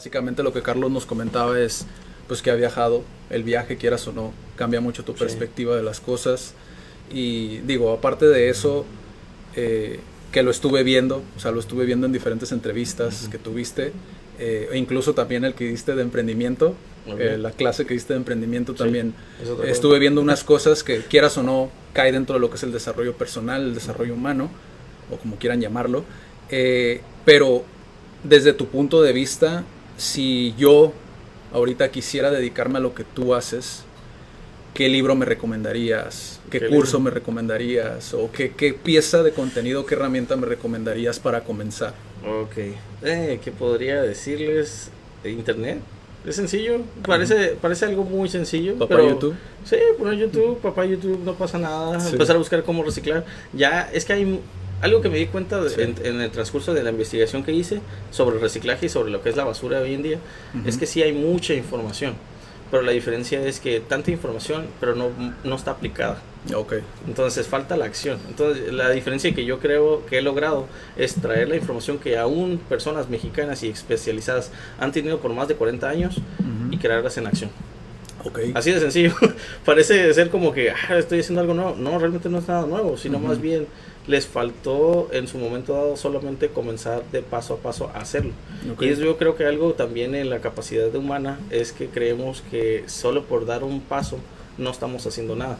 Básicamente lo que Carlos nos comentaba es pues que ha viajado, el viaje quieras o no, cambia mucho tu Sí. perspectiva de las cosas. Y digo, aparte de eso, eh, que lo estuve viendo, o sea, lo estuve viendo en diferentes entrevistas que tuviste, eh, e incluso también el que diste de emprendimiento, eh, la clase que diste de emprendimiento también, estuve viendo unas cosas que quieras o no, cae dentro de lo que es el desarrollo personal, el desarrollo humano, o como quieran llamarlo, pero desde tu punto de vista, si yo ahorita quisiera dedicarme a lo que tú haces, ¿qué libro me recomendarías? ¿Qué, ¿Qué curso libro? me recomendarías? ¿O qué, qué pieza de contenido, qué herramienta me recomendarías para comenzar? Ok. Eh, ¿Qué podría decirles? de Internet. Es sencillo. Parece, parece algo muy sencillo. Papá pero, YouTube. Sí, poner YouTube, papá YouTube, no pasa nada. Sí. Empezar a buscar cómo reciclar. Ya, es que hay algo que me di cuenta de- Sí. en, en el transcurso de la investigación que hice sobre el reciclaje y sobre lo que es la basura hoy en día. Es que sí hay mucha información. Pero la diferencia es que tanta información, pero no, no está aplicada. Ok, Entonces falta la acción. Entonces la diferencia que yo creo que he logrado es traer la información que aún personas mexicanas y especializadas han tenido por más de 40 años Ujú. y crearlas en acción. ok. Así de sencillo. Parece ser como que "Ah, estoy haciendo algo nuevo. No, realmente no es nada nuevo, sino Ujú. más bien les faltó en su momento dado solamente comenzar de paso a paso a hacerlo. ok. Y eso yo creo que algo también en la capacidad de humana es que creemos que solo por dar un paso no estamos haciendo nada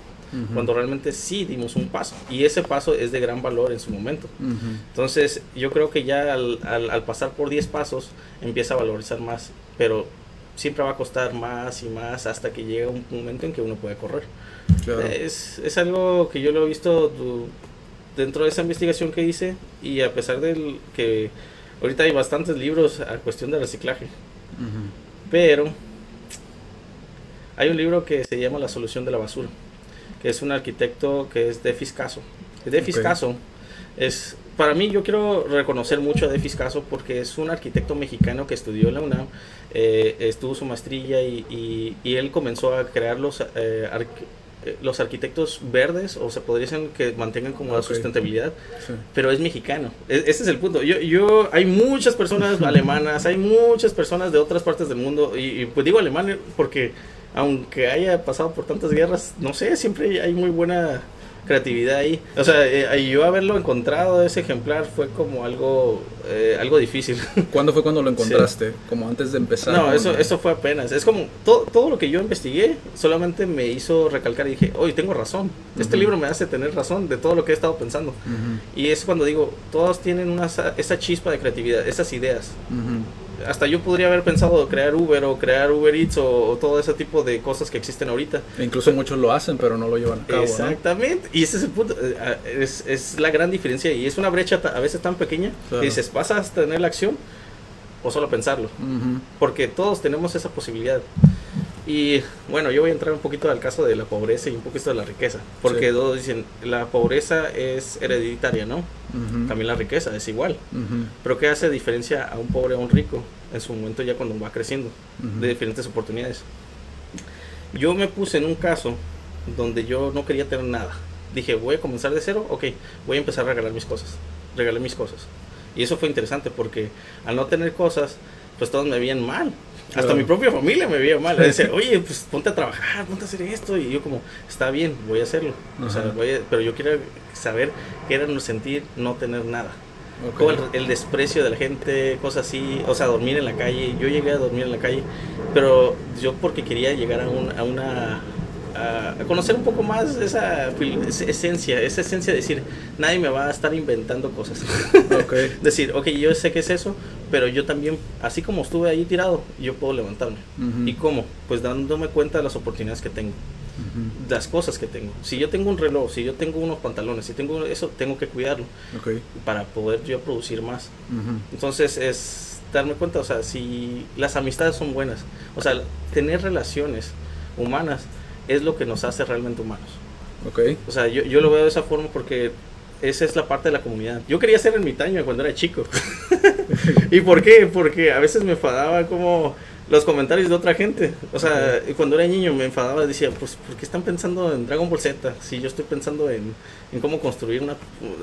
cuando realmente sí dimos un paso. Y ese paso es de gran valor en su momento. Entonces, yo creo que ya al, al- al pasar por 10 pasos, empieza a valorizar más. Pero siempre va a costar más y más hasta que llega un momento en que uno puede correr. Claro. Es, es algo que yo lo he visto dentro de esa investigación que hice. Y a pesar de que ahorita hay bastantes libros a cuestión de reciclaje. Pero hay un libro que se llama La solución de la basura, que es un arquitecto que es Defis Caso. Defis Ok. Caso es, para mí yo quiero reconocer mucho a Defis Caso porque es un arquitecto mexicano que estudió en la UNAM, eh, estuvo su maestría y, y- y él comenzó a crear los, eh, eh, los arquitectos verdes, o se podría decir que mantengan como la sustentabilidad Sí. pero es mexicano. E- Ese es el punto. Yo, yo, hay muchas personas alemanas, hay muchas personas de otras partes del mundo, y, y, pues digo alemán porque aunque haya pasado por tantas guerras, no sé, siempre hay muy buena creatividad ahí. O sea, eh, yo haberlo encontrado, ese ejemplar, fue como algo, eh, algo difícil. ¿Cuándo fue cuando lo encontraste? Como antes de empezar. No, eso, eso fue apenas. Es como todo, todo lo que yo investigué solamente me hizo recalcar y dije, oye, tengo razón. Este Ujú. libro me hace tener razón de todo lo que he estado pensando. Ujú. Y es cuando digo, todos tienen una, sa- esa chispa de creatividad, esas ideas. Ujú. Hasta yo podría haber pensado crear Uber o crear Uber Eats o, o todo ese tipo de cosas que existen ahorita. E incluso muchos lo hacen, pero no lo llevan a cabo. ¿no? Exactamente. Y ese es el punto. eh, ah, Es, es la gran diferencia y es una brecha a veces tan pequeña Claro. que dices, ¿pasas a tener la acción o solo pensarlo? Porque todos tenemos esa posibilidad. Y bueno, yo voy a entrar un poquito al caso de la pobreza y un poquito de la riqueza. Porque Sí. todos dicen, la pobreza es hereditaria, ¿no? También la riqueza es igual. Pero ¿qué hace diferencia a un pobre a un rico en su momento ya cuando va creciendo? De diferentes oportunidades. Yo me puse en un caso donde yo no quería tener nada. Dije, voy a comenzar de cero, ok, voy a empezar a regalar mis cosas. Regalé mis cosas. Y eso fue interesante porque al no tener cosas, pues todos me veían mal. Hasta mi propia familia me veía mal. Decía, oye, pues ponte a trabajar, ponte a hacer esto. Y yo como, está bien, voy a hacerlo. O sea, voy a- pero yo quiero saber qué era sentir no tener nada. Ok. Como el, el desprecio de la gente, cosas así, o sea, dormir en la calle. Yo llegué a dormir en la calle, pero yo porque quería llegar a, un- a una. A, a conocer un poco más esa, esencia, esa esencia de decir, nadie me va a estar inventando cosas. Ok. decir, ok, yo sé que es eso, pero yo también, así como estuve ahí tirado, yo puedo levantarme. ¿Y cómo? Pues dándome cuenta de las oportunidades que tengo Ujú. las cosas que tengo. Si yo tengo un reloj, si yo tengo unos pantalones, si tengo eso, tengo que cuidarlo Ok. para poder yo producir más. Entonces es darme cuenta, o sea, si las amistades son buenas, o sea, tener relaciones humanas es lo que nos hace realmente humanos. Ok. O sea, yo, yo lo veo de esa forma porque esa es la parte de la comunidad. Yo quería ser ermitaño cuando era chico. ¿Y por qué? Porque a veces me enfadaba como los comentarios de otra gente. O sea, cuando era niño me enfadaba, decía, pues, ¿por qué están pensando en Dragon Ball Z? Si yo estoy pensando en, en cómo construir una,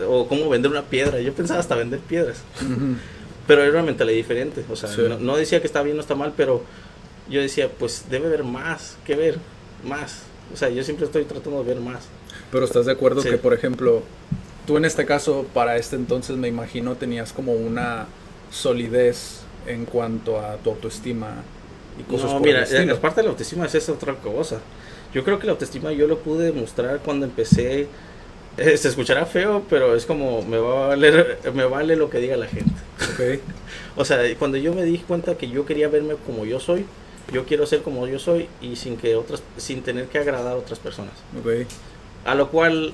o cómo vender una piedra. Yo pensaba hasta vender piedras. Pero era una mentalidad diferente. O sea, Sí. no, no decía que está bien o está mal, pero yo decía, pues debe haber más que ver, más. O sea, yo siempre estoy tratando de ver más. Pero estás de acuerdo Sí. que, por ejemplo, tú en este caso, para este entonces, me imagino, tenías como una solidez en cuanto a tu autoestima y cosas No, por mira, el la parte de la autoestima es esa otra cosa. Yo creo que la autoestima yo lo pude demostrar cuando empecé. eh, se escuchará feo, pero es como me va a valer, me vale lo que diga la gente. Ok, O sea, cuando yo me di cuenta que yo quería verme como yo soy, yo quiero ser como yo soy y sin que otras, sin tener que agradar a otras personas. ok. A lo cual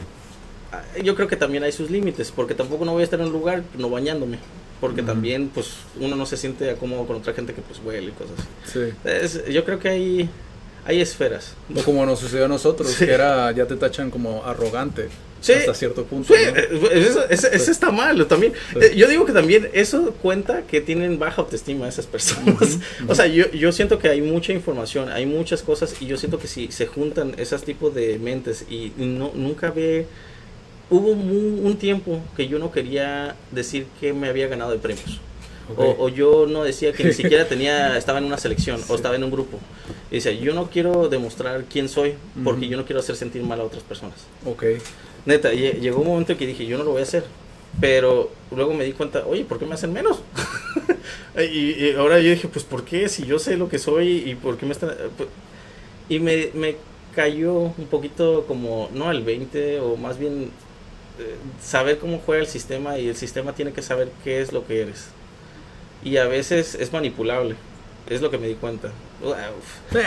yo creo que también hay sus límites, porque tampoco no voy a estar en un lugar no bañándome, porque también pues uno no se siente cómodo con otra gente que pues huele y cosas así. Sí. Es- yo creo que hay, hay esferas. O como nos sucedió a nosotros, Sí. que era, ya te tachan como arrogante Sí. hasta cierto punto. Sí, ¿no? eh, eso, eso- eso está mal también. Sí. Eh, Yo digo que también eso cuenta que tienen baja autoestima esas personas. O sea, yo, yo siento que hay mucha información, hay muchas cosas y yo siento que si se juntan esos tipos de mentes y no, nunca ve... Hubo mu- un tiempo que yo no quería decir que me había ganado de premios. O, o yo no decía que ni siquiera tenía, estaba en una selección Sí. o estaba en un grupo. Y decía, yo no quiero demostrar quién soy porque Ujú. yo no quiero hacer sentir mal a otras personas. Ok. Neta, lle- llegó un momento que dije, yo no lo voy a hacer. Pero luego me di cuenta, oye, ¿por qué me hacen menos? y, ahora yo dije, pues, ¿por qué? Si yo sé lo que soy y por qué me están... pues, Y me, me cayó un poquito como, no el 20, o más bien eh, saber cómo juega el sistema y el sistema tiene que saber qué es lo que eres. Y a veces es manipulable. Es lo que me di cuenta. Uf.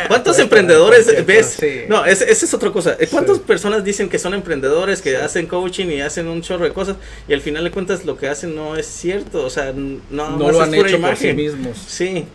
¿Cuántos Pues, emprendedores pues, ves? sí. No, es- esa es otra cosa. ¿Cuántas Sí. personas dicen que son emprendedores, que Sí. hacen coaching y hacen un chorro de cosas y al final de cuentas lo que hacen no es cierto? O sea, no, no lo han hecho por sí imagen. mismos. Sí.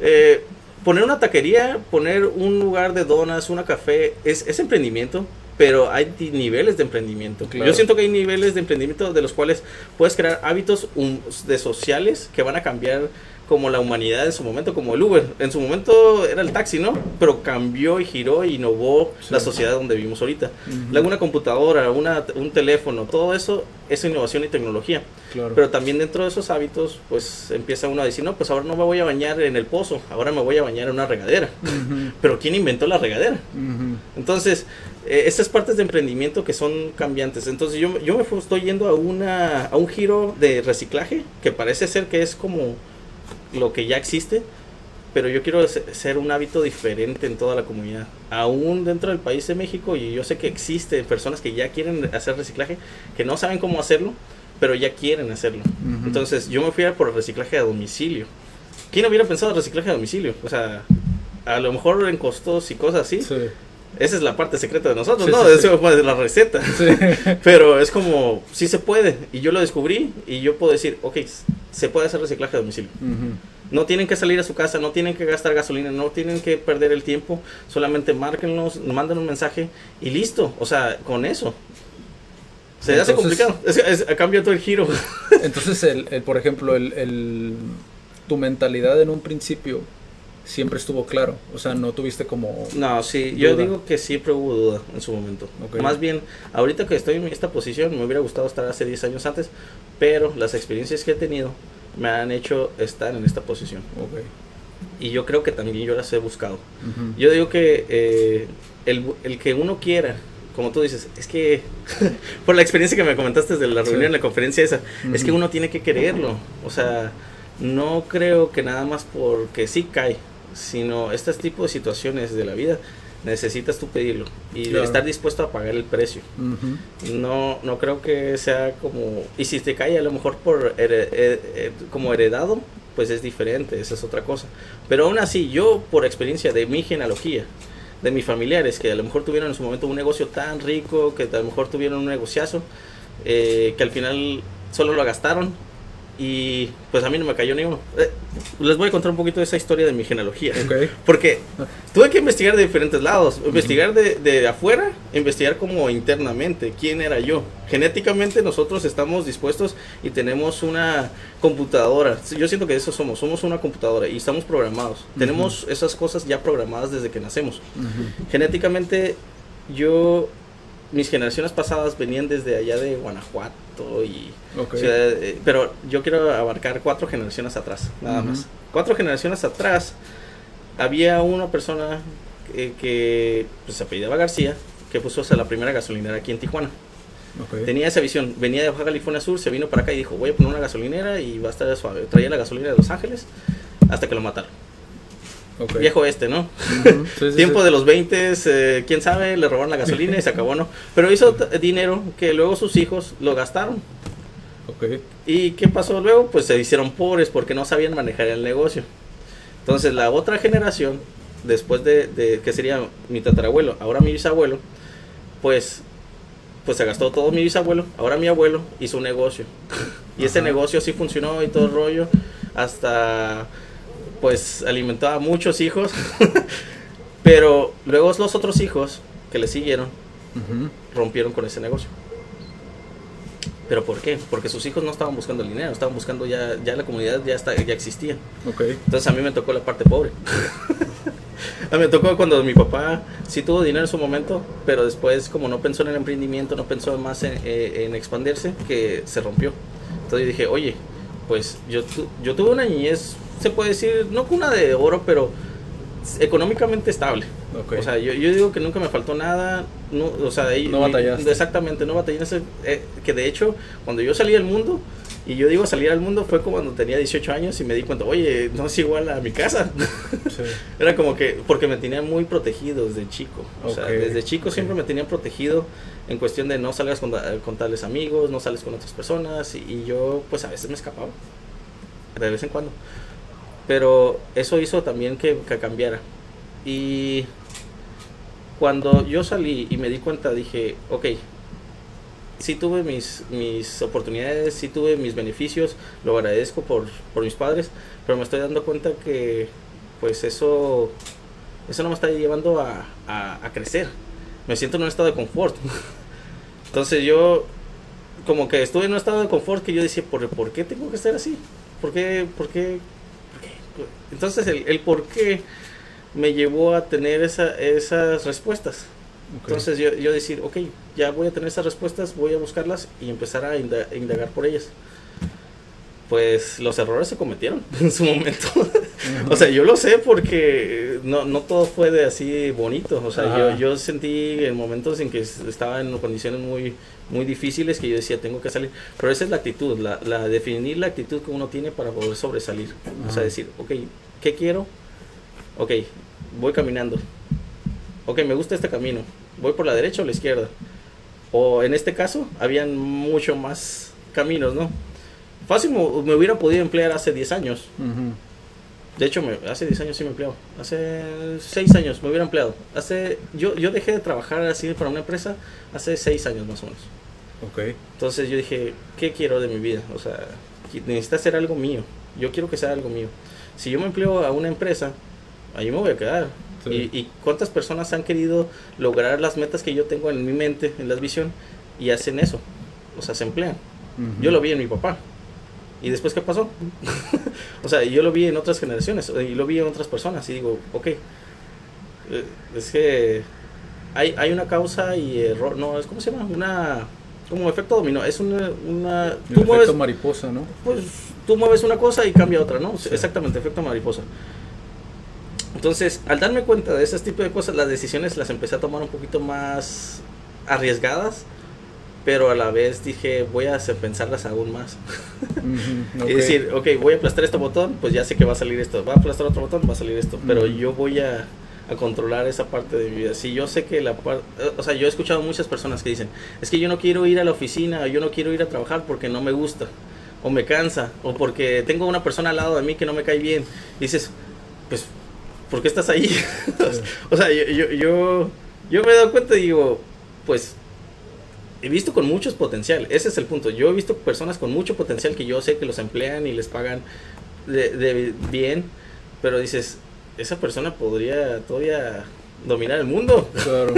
Eh, poner una taquería, poner un lugar de donas, una café, es, es emprendimiento, pero hay niveles de emprendimiento. Claro. Yo siento que hay niveles de emprendimiento de los cuales puedes crear hábitos um, de sociales que van a cambiar como la humanidad en su momento, como el Uber. En su momento era el taxi, ¿no? Pero cambió y giró y innovó Sí. la sociedad donde vivimos ahorita. Luego una computadora, una, un teléfono, todo eso es innovación y tecnología. Claro. Pero también dentro de esos hábitos, pues empieza uno a decir, no, pues ahora no me voy a bañar en el pozo, ahora me voy a bañar en una regadera. Pero ¿quién inventó la regadera? Entonces, eh, estas partes de emprendimiento que son cambiantes. Entonces, yo, yo me estoy yendo a, una, a un giro de reciclaje que parece ser que es como lo que ya existe, pero yo quiero se- ser un hábito diferente en toda la comunidad. Aún dentro del país de México, y yo sé que existe personas que ya quieren hacer reciclaje, que no saben cómo hacerlo, pero ya quieren hacerlo. Entonces, yo me fui a por el reciclaje a domicilio. ¿Quién hubiera pensado en reciclaje a domicilio? O sea, a lo mejor en costos y cosas así. Sí. Esa es la parte secreta de nosotros, Sí, ¿no? sí, Eso de la receta. Sí. Pero es como, sí se puede. Y yo lo descubrí y yo puedo decir, ok, se puede hacer reciclaje a domicilio. No tienen que salir a su casa, no tienen que gastar gasolina, no tienen que perder el tiempo. Solamente márquenlos, manden un mensaje y listo. O sea, con eso. Se hace complicado. Es, es- cambia todo el giro. Entonces, el, el, por ejemplo, el, el- tu mentalidad en un principio siempre estuvo claro. O sea, no tuviste como... No, sí, yo Duda. digo que siempre hubo duda en su momento. Ok. Más bien, ahorita que estoy en esta posición, me hubiera gustado estar hace 10 años antes, pero las experiencias que he tenido me han hecho estar en esta posición. Ok. Y yo creo que también yo las he buscado. Ujú. Yo digo que eh, el, el que uno quiera, como tú dices, es que por la experiencia que me comentaste de la Sí. reunión, la conferencia esa, es que uno tiene que quererlo. O sea, no creo que nada más porque sí cae, sino este tipo de situaciones de la vida necesitas tú pedirlo y Claro. estar dispuesto a pagar el precio. Ujú. No, no creo que sea como y si te cae a lo mejor por eh, eh, como heredado, pues es diferente, esa es otra cosa. Pero aún así, yo por experiencia de mi genealogía, de mis familiares que a lo mejor tuvieron en su momento un negocio tan rico, que a lo mejor tuvieron un negociazo, eh, que al final solo lo gastaron y pues a mí no me cayó ni uno. Eh, les voy a contar un poquito de esa historia de mi genealogía. Ok. Porque tuve que investigar de diferentes lados, investigar de, de afuera, investigar como internamente, quién era yo. Genéticamente nosotros estamos dispuestos y tenemos una computadora. Yo siento que eso somos, somos una computadora y estamos programados. Tenemos esas cosas ya programadas desde que nacemos. Ujú. Genéticamente yo mis generaciones pasadas venían desde allá de Guanajuato y ciudad- eh, pero yo quiero abarcar cuatro generaciones atrás, nada más. Cuatro generaciones atrás había una persona que, que, pues, se apellidaba García que puso la primera gasolinera aquí en Tijuana. Tenía esa visión, venía de Baja California Sur, se vino para acá y dijo, voy a poner una gasolinera y va a estar suave. Traía la gasolina de Los Ángeles hasta que lo mataron. Viejo este, ¿no? Ujú. Sí, sí, Tiempo sí. de los 20, quién sabe, le robaron la gasolina y se acabó, ¿no? Pero hizo dinero que luego sus hijos lo gastaron. Ok. ¿Y qué pasó luego? Pues se hicieron pobres porque no sabían manejar el negocio. Entonces la otra generación, después de, de que sería mi tatarabuelo, ahora mi bisabuelo, pues, pues se gastó todo mi bisabuelo, ahora mi abuelo hizo un negocio. Y ese negocio sí funcionó y todo el rollo, hasta pues alimentó a muchos hijos. Pero luego los otros hijos que le siguieron Ujú. rompieron con ese negocio. ¿Pero por qué? Porque sus hijos no estaban buscando el dinero, estaban buscando ya, ya la comunidad ya, está, ya existía. Ok. Entonces a mí me tocó la parte pobre. a mí me tocó cuando mi papá sí tuvo dinero en su momento, pero después como no pensó en el emprendimiento, no pensó más en, eh, en expandirse, que se rompió. Entonces yo dije, oye, pues yo, tu- yo tuve una niñez, se puede decir, no cuna de oro, pero económicamente estable. Ok. O sea, yo, yo digo que nunca me faltó nada, no, o sea, ahí- No batallaste. Exactamente, no batallé en ese, eh, que de hecho, cuando yo salí al mundo, y yo digo salir al mundo fue como cuando tenía 18 años y me di cuenta, oye, no es igual a mi casa. Sí. Era como que, porque me tenían muy protegido desde chico. O sea, Ok, desde chico ok. siempre me tenían protegido en cuestión de no salgas con, con tales amigos, no sales con otras personas. Y, y yo, pues a veces me escapaba. De vez en cuando. Pero eso hizo también que, que cambiara. Y cuando yo salí y me di cuenta, dije, ok, sí tuve mis, mis oportunidades, sí tuve mis beneficios, lo agradezco por, por mis padres, pero me estoy dando cuenta que pues eso, eso no me está llevando a, a, a crecer. Me siento en un estado de confort. Entonces yo como que estuve en un estado de confort que yo decía, ¿por, ¿por qué tengo que estar así? ¿Por qué? ¿Por qué? Entonces el, el por qué me llevó a tener esa, esas respuestas. Entonces yo, yo decir, ok, ya voy a tener esas respuestas, voy a buscarlas y empezar a inda- indagar por ellas. Pues los errores se cometieron en su momento. O sea, yo lo sé porque no, no todo fue de así bonito. O sea, yo, yo sentí en momentos en que es- estaba en condiciones muy, muy difíciles que yo decía, tengo que salir. Pero esa es la actitud, la, la definir la actitud que uno tiene para poder sobresalir. O sea, decir, ok, ¿qué quiero? Ok, voy caminando. Ok, me gusta este camino. ¿Voy por la derecha o la izquierda? O en este caso, habían mucho más caminos, ¿no? Fácil me, me hubiera podido emplear hace 10 años. Ujú. De hecho, me- hace 10 años sí me empleado. Hace 6 años me hubiera empleado. Hace, yo, yo dejé de trabajar así para una empresa hace 6 años más o menos. Ok. Entonces yo dije, ¿qué quiero de mi vida? O sea, necesita ser algo mío. Yo quiero que sea algo mío. Si yo me empleo a una empresa, ahí me voy a quedar. Sí. Y, y cuántas personas han querido lograr las metas que yo tengo en mi mente, en la visión, y hacen eso? O sea, se emplean. Ujú. Yo lo vi en mi papá. ¿Y después qué pasó? o sea, yo lo vi en otras generaciones y lo vi en otras personas y digo, ok, eh, es que hay, hay una causa y error, no, es como se llama, una, como efecto dominó, es una, una El tú efecto mueves, mariposa, ¿no? pues, tú mueves una cosa y cambia otra, ¿no? Exactamente, efecto mariposa. Entonces, al darme cuenta de ese tipo de cosas, las decisiones las empecé a tomar un poquito más arriesgadas, pero a la vez dije, voy a hacer pensarlas aún más. Ujú, ok. Y decir, ok, voy a aplastar este botón, pues ya sé que va a salir esto. Va a aplastar otro botón, va a salir esto. Pero yo voy a, a controlar esa parte de mi vida. Si yo sé que la parte... O sea, yo he escuchado muchas personas que dicen, es que yo no quiero ir a la oficina, o yo no quiero ir a trabajar porque no me gusta, o me cansa, o porque tengo una persona al lado de mí que no me cae bien. dices, pues, ¿por qué estás ahí? o sea, yo, yo, yo, yo me he dado cuenta y digo, pues he visto con muchos potencial. Ese es el punto. Yo he visto personas con mucho potencial que yo sé que los emplean y les pagan de, de bien, pero dices, esa persona podría todavía dominar el mundo Claro.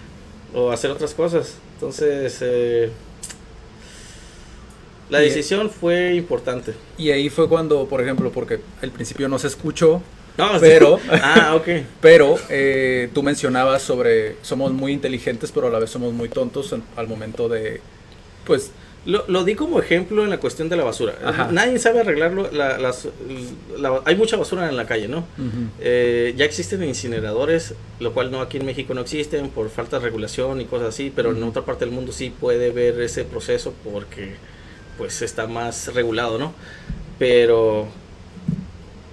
o hacer otras cosas. Entonces, eh, la Y- decisión fue importante. Y ahí fue cuando, por ejemplo, porque al principio no se escuchó, No, sí. Pero, Ah, ok. pero eh, tú mencionabas sobre somos muy inteligentes, pero a la vez somos muy tontos en- al momento de, pues, Lo, lo di como ejemplo en la cuestión de la basura. Ajá. Nadie sabe arreglarlo. la- las- la- hay mucha basura en la calle, ¿no? Eh, ya existen incineradores, lo cual no aquí en México no existen por falta de regulación y cosas así, pero en otra parte del mundo sí puede ver ese proceso porque pues está más regulado, ¿no? Pero,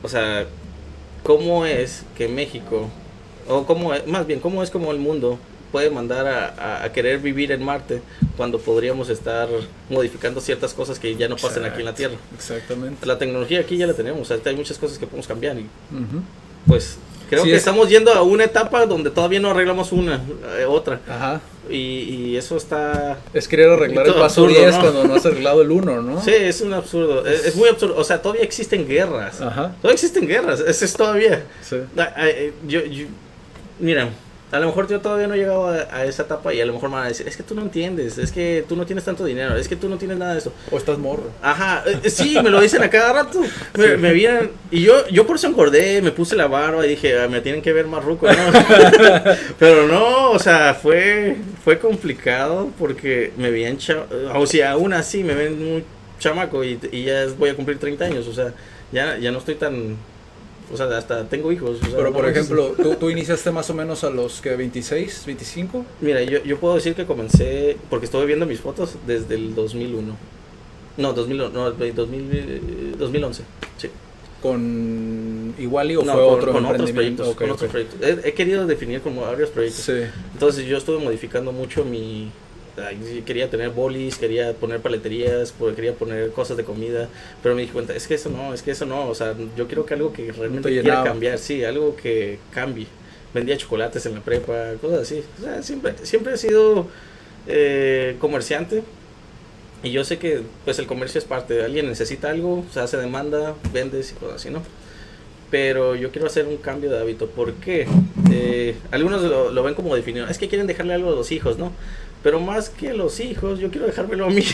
o sea, ¿cómo es que México, o cómo es- más bien, cómo es como el mundo puede mandar a, querer vivir en Marte cuando podríamos estar modificando ciertas cosas que ya no pasan aquí en la Tierra? Exactamente. La tecnología aquí ya la tenemos, ahorita hay muchas cosas que podemos cambiar y pues creo Sí, que es- estamos yendo a una etapa donde todavía no arreglamos una, eh, otra. Ajá. Y, y eso está... Es querer arreglar el paso absurdo, 10 ¿no? cuando no has arreglado el 1, ¿no? Sí, es un absurdo, es, es muy absurdo. O sea, todavía existen guerras. Ajá. Todavía existen guerras, eso es todavía. Sí. Ah, ah, eh, Yo, yo- mira, a lo mejor yo todavía no he llegado a, a esa etapa y a lo mejor me van a decir, es que tú no entiendes, es que tú no tienes tanto dinero, es que tú no tienes nada de eso. O estás morro. Ajá, eh, sí, me lo dicen a cada rato. Me, Sí. me vienen, y yo, yo por eso engordé, me puse la barba y dije, "Ah, me tienen que ver más ruco, ¿no? Pero no, o sea, fue, fue complicado porque me veían, o sea, aún así me ven muy chamaco y, y ya voy a cumplir 30 años, o sea, ya, ya no estoy tan, o sea, hasta tengo hijos. o sea, Pero no por ejemplo, ¿tú, tú iniciaste más o menos a los que 26, 25 Mira, yo, yo puedo decir que comencé, porque estuve viendo mis fotos desde el 2001. No, 2001, no, 2000, eh, 2011, sí. con Iguali o No, fue con, otro con otros proyectos. Ok, con otros proyectos. He, he querido definir como varios proyectos. Sí. Entonces yo estuve modificando mucho mi... Quería tener bolis, quería poner paleterías, pues, quería poner cosas de comida, pero me di cuenta, es que eso no, es que eso no, o sea, yo quiero que algo que realmente quiera cambiar, sí, algo que cambie. Vendía chocolates en la prepa, cosas así. O sea, siempre, siempre he sido eh, comerciante y yo sé que pues el comercio es parte, alguien necesita algo, se hace demanda, vendes y cosas así, ¿no? Pero yo quiero hacer un cambio de hábito. ¿Por qué? Eh, algunos lo, lo ven como definido. Es que quieren dejarle algo a los hijos, ¿no? Pero más que los hijos, yo quiero dejármelo a mí.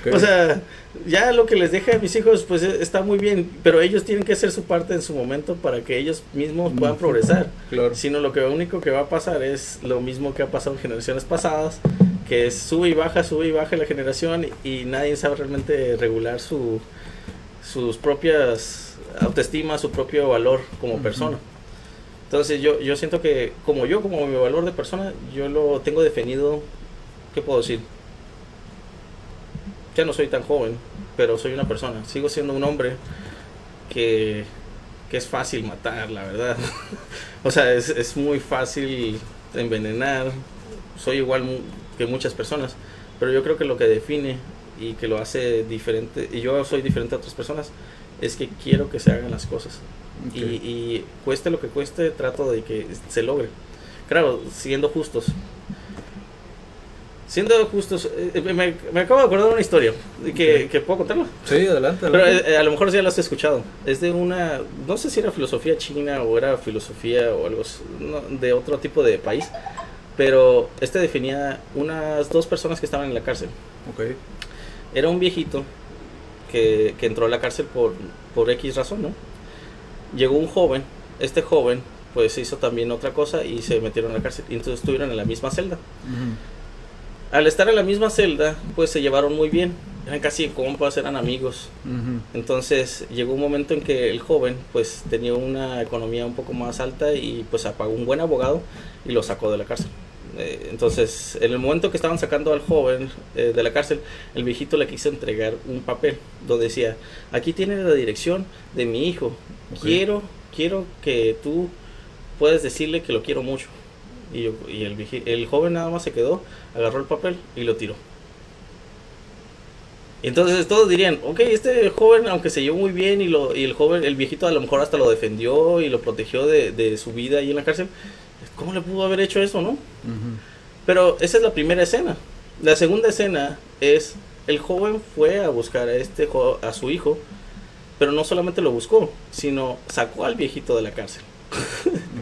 Ok. O sea, ya lo que les deje a mis hijos, pues eh, está muy bien. Pero ellos tienen que hacer su parte en su momento para que ellos mismos puedan Ujú. progresar. claro. Sino lo que único que va a pasar es lo mismo que ha pasado en generaciones pasadas, que es sube y baja, sube y baja la generación y nadie sabe realmente regular su, sus propias autoestima, su propio valor como Ujú. persona. Entonces yo, yo siento que como yo, como mi valor de persona, yo lo tengo definido, ¿qué puedo decir? Ya no soy tan joven, pero soy una persona, sigo siendo un hombre que, que es fácil matar, la verdad. o sea, es, es muy fácil envenenar, soy igual que muchas personas, pero yo creo que lo que define y que lo hace diferente, y yo soy diferente a otras personas, es que quiero que se hagan las cosas. Ok. Y, y cueste lo que cueste, trato de que se logre. Claro, siendo justos. Siendo justos, eh, me, me acabo de acordar de una historia que, que puedo contarla. Sí, adelante. Pero eh, a lo mejor ya la has escuchado. Es de una, no sé si era filosofía china o era filosofía o algo no, de otro tipo de país. Pero este definía unas dos personas que estaban en la cárcel. ok. Era un viejito que, que entró a la cárcel por, por X razón, ¿no? Llegó un joven, este joven pues hizo también otra cosa y se metieron a la cárcel. Y entonces estuvieron en la misma celda. Ujú. Al estar en la misma celda, pues se llevaron muy bien. Eran casi compas, eran amigos. Entonces llegó un momento en que el joven pues tenía una economía un poco más alta y pues apagó un buen abogado y lo sacó de la cárcel. Eh, entonces en el momento que estaban sacando al joven eh, de la cárcel, el viejito le quiso entregar un papel donde decía, aquí tiene la dirección de mi hijo, quiero, quiero que tú puedes decirle que lo quiero mucho. Y, yo- y el, el joven nada más se quedó, agarró el papel y lo tiró. Entonces todos dirían, ok, este joven, aunque se llevó muy bien y, lo, y el joven, el viejito a lo mejor hasta lo defendió y lo protegió de, de su vida ahí en la cárcel, ¿cómo le pudo haber hecho eso, no? Pero esa es la primera escena. La segunda escena es el joven fue a buscar a este a su hijo, pero no solamente lo buscó, sino sacó al viejito de la cárcel.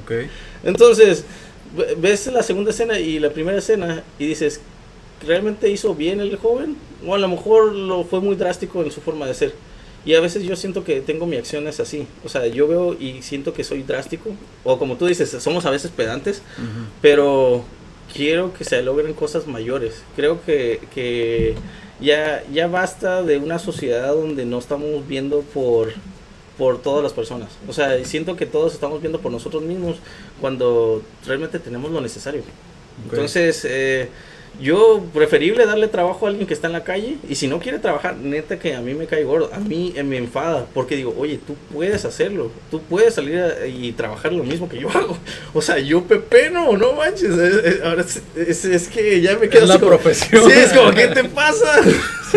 Ok. Entonces, ves la segunda escena y la primera escena y dices, ¿realmente hizo bien el joven? O a lo mejor lo fue muy drástico en su forma de ser. Y a veces yo siento que tengo mis acciones así. O sea, yo veo y siento que soy drástico. O como tú dices, somos a veces pedantes. Pero quiero que se logren cosas mayores. Creo que, que ya, ya basta de una sociedad donde no estamos viendo por, por todas las personas. O sea, siento que todos estamos viendo por nosotros mismos cuando realmente tenemos lo necesario. Entonces, eh, yo preferible darle trabajo a alguien que está en la calle y si no quiere trabajar, neta que a mí me cae gordo, a mí eh, me enfada porque digo, oye, tú puedes hacerlo, tú puedes salir y trabajar lo mismo que yo hago. O sea, yo pepeno, no manches. ahora es, que ya me quedo... Es la profesión. Sí, es como, ¿qué te pasa?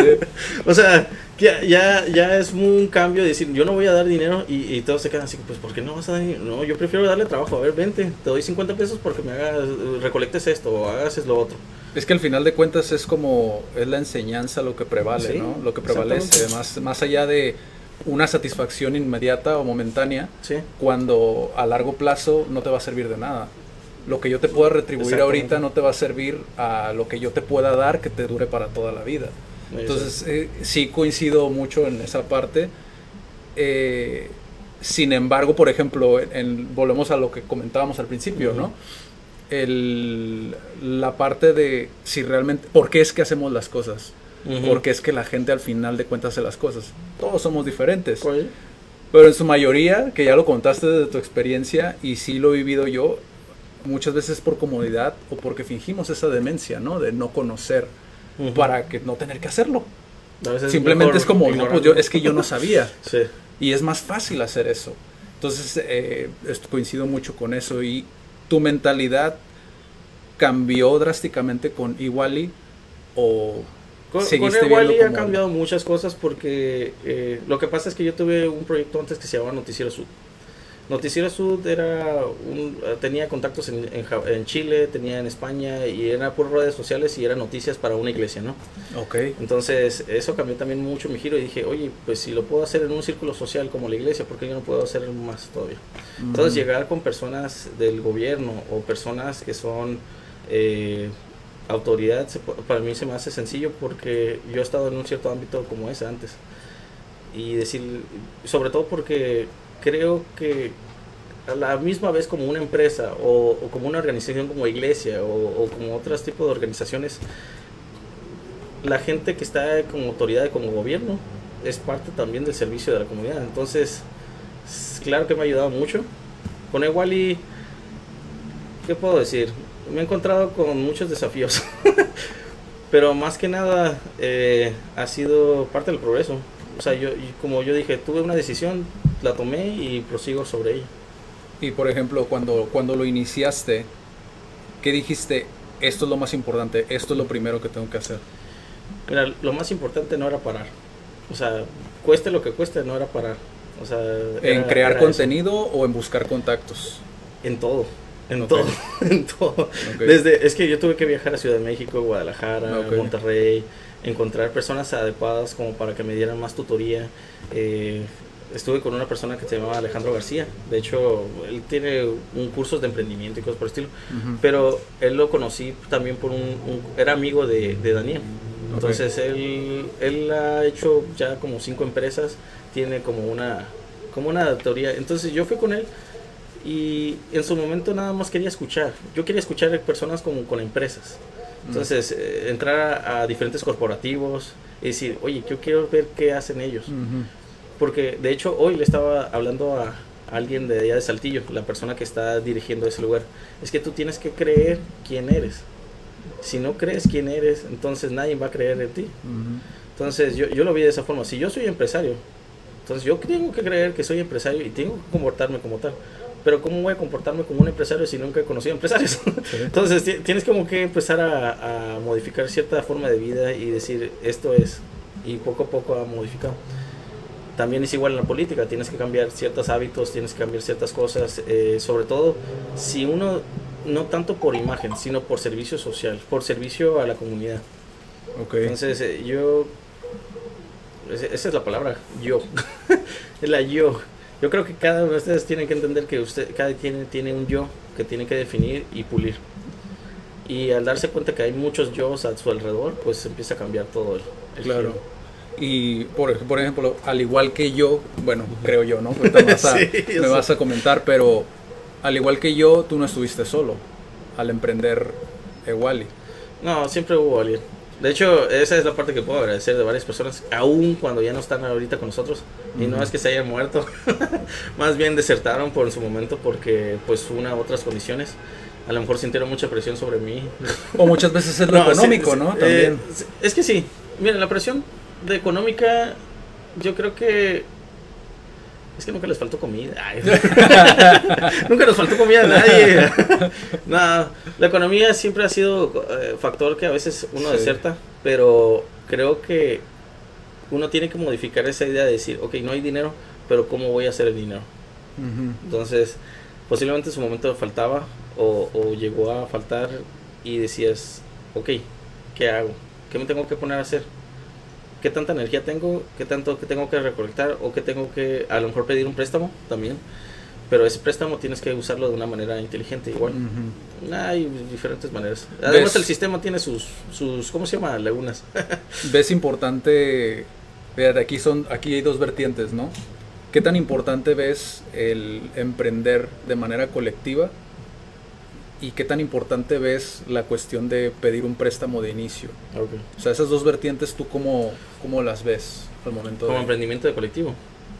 o sea, ya, ya, ya es un cambio de decir, yo no voy a dar dinero y, y, todos se quedan así, pues ¿por qué no vas a dar dinero? No, yo prefiero darle trabajo, a ver, vente, te doy 50 pesos porque me hagas, recolectes esto o hagas lo otro. Es que al final de cuentas es como, es la enseñanza lo que prevale, ¿no? Lo que prevalece, más, más allá de una satisfacción inmediata o momentánea, cuando a largo plazo no te va a servir de nada. Lo que yo te pueda retribuir ahorita no te va a servir a lo que yo te pueda dar que te dure para toda la vida. Entonces, eh, sí coincido mucho en esa parte. Eh, sin embargo, por ejemplo, en, volvemos a lo que comentábamos al principio, ¿no? el, la parte de si realmente, ¿por qué es que hacemos las cosas? Porque es que la gente al final de cuentas hace las cosas. Todos somos diferentes. Pero en su mayoría, que ya lo contaste de tu experiencia y sí lo he vivido yo, muchas veces por comodidad o porque fingimos esa demencia, ¿no? De no conocer para que no tener que hacerlo. Simplemente es como, no, pues yo, es que yo no sabía. Y es más fácil hacer eso. Entonces, eh, coincido mucho con eso y ¿Tu mentalidad cambió drásticamente con Iwali o con, con Iwali ha cambiado muchas cosas porque eh, lo que pasa es que yo tuve un proyecto antes que se llamaba Noticiero Sud. Noticiero Sud era un, tenía contactos en, en, Chile, tenía en España y era por redes sociales y era noticias para una iglesia, ¿no? Ok. Entonces eso cambió también mucho mi giro y dije, oye, pues si lo puedo hacer en un círculo social como la iglesia, ¿por qué yo no puedo hacer más todavía? Entonces llegar con personas del gobierno o personas que son eh, autoridad, para mí se me hace sencillo porque yo he estado en un cierto ámbito como ese antes. Y decir, sobre todo porque creo que a la misma vez como una empresa o, como una organización como iglesia o, como otros tipos de organizaciones, la gente que está como autoridad y como gobierno es parte también del servicio de la comunidad. Entonces, claro que me ha ayudado mucho. Con Ewali, ¿qué puedo decir? Me he encontrado con muchos desafíos. Pero más que nada eh, ha sido parte del progreso. O sea, yo, como yo dije, tuve una decisión, la tomé y prosigo sobre ella. Y por ejemplo, cuando, cuando lo iniciaste, ¿qué dijiste? Esto es lo más importante, esto es lo primero que tengo que hacer. Mira, lo más importante no era parar. O sea, cueste lo que cueste, no era parar. O sea, ¿En crear contenido o en buscar contactos? En todo. En todo, en todo. Desde, es que yo tuve que viajar a Ciudad de México, Guadalajara, Monterrey, encontrar personas adecuadas como para que me dieran más tutoría. Eh, estuve con una persona que se llamaba Alejandro García. De hecho, él tiene un cursos de emprendimiento y cosas por el estilo. Pero él lo conocí también por un... era amigo de, Daniel. Entonces, él, él ha hecho ya como cinco empresas. Tiene como una, como una teoría. Entonces, yo fui con él y en su momento nada más quería escuchar. Yo quería escuchar personas como con empresas. Entonces, eh, entrar a, diferentes corporativos y decir, oye, yo quiero ver qué hacen ellos. Porque de hecho hoy le estaba hablando a alguien de allá de Saltillo, la persona que está dirigiendo ese lugar. Es que tú tienes que creer quién eres. Si no crees quién eres, entonces nadie va a creer en ti. Entonces yo, yo lo vi de esa forma. Si yo soy empresario, entonces yo tengo que creer que soy empresario y tengo que comportarme como tal. Pero ¿cómo voy a comportarme como un empresario si nunca he conocido empresarios? Entonces tienes como que empezar a, a, modificar cierta forma de vida y decir esto es. Y poco a poco ha modificado también es igual en la política, tienes que cambiar ciertos hábitos, tienes que cambiar ciertas cosas, eh, sobre todo si uno, no tanto por imagen, sino por servicio social, por servicio a la comunidad. Okay. Entonces eh, yo, esa es la palabra, yo, es la yo. Yo creo que cada uno de ustedes tiene que entender que usted, cada quien tiene un yo que tiene que definir y pulir. Y al darse cuenta que hay muchos yo a su alrededor, pues empieza a cambiar todo el, Claro. Y por, por ejemplo, al igual que yo, bueno, creo yo, ¿no? Vas a, Sí, me vas a comentar, pero al igual que yo, tú no estuviste solo al emprender Ewali. No, siempre hubo alguien. De hecho, esa es la parte que puedo agradecer de varias personas, aún cuando ya no están ahorita con nosotros. Y no es que se hayan muerto, más bien desertaron por su momento porque, pues, una u otras condiciones. A lo mejor sintieron mucha presión sobre mí. O muchas veces es lo No, económico, sí, ¿no? eh, También. es que sí. Miren, la presión de económica, yo creo que. Es que nunca les faltó comida. Ay. nunca nos faltó comida a nadie. Nada, la economía siempre ha sido eh, factor que a veces uno Sí. deserta, pero creo que uno tiene que modificar esa idea de decir, ok, no hay dinero, pero ¿cómo voy a hacer el dinero? Entonces, posiblemente en su momento faltaba o, o llegó a faltar y decías, ok, ¿qué hago? ¿Qué me tengo que poner a hacer? ¿Qué tanta energía tengo? ¿Qué tanto que tengo que recolectar? ¿O qué tengo que a lo mejor pedir un préstamo también? Pero ese préstamo tienes que usarlo de una manera inteligente igual. Ujú. Hay diferentes maneras. Además ¿Ves? el sistema tiene sus, sus ¿cómo se llama? Lagunas. ves importante, fíjate, aquí son, aquí hay dos vertientes, ¿no? ¿Qué tan importante ves el emprender de manera colectiva? ¿Y qué tan importante ves la cuestión de pedir un préstamo de inicio? O sea, esas dos vertientes, ¿tú cómo, cómo las ves al momento Como de...? emprendimiento de colectivo.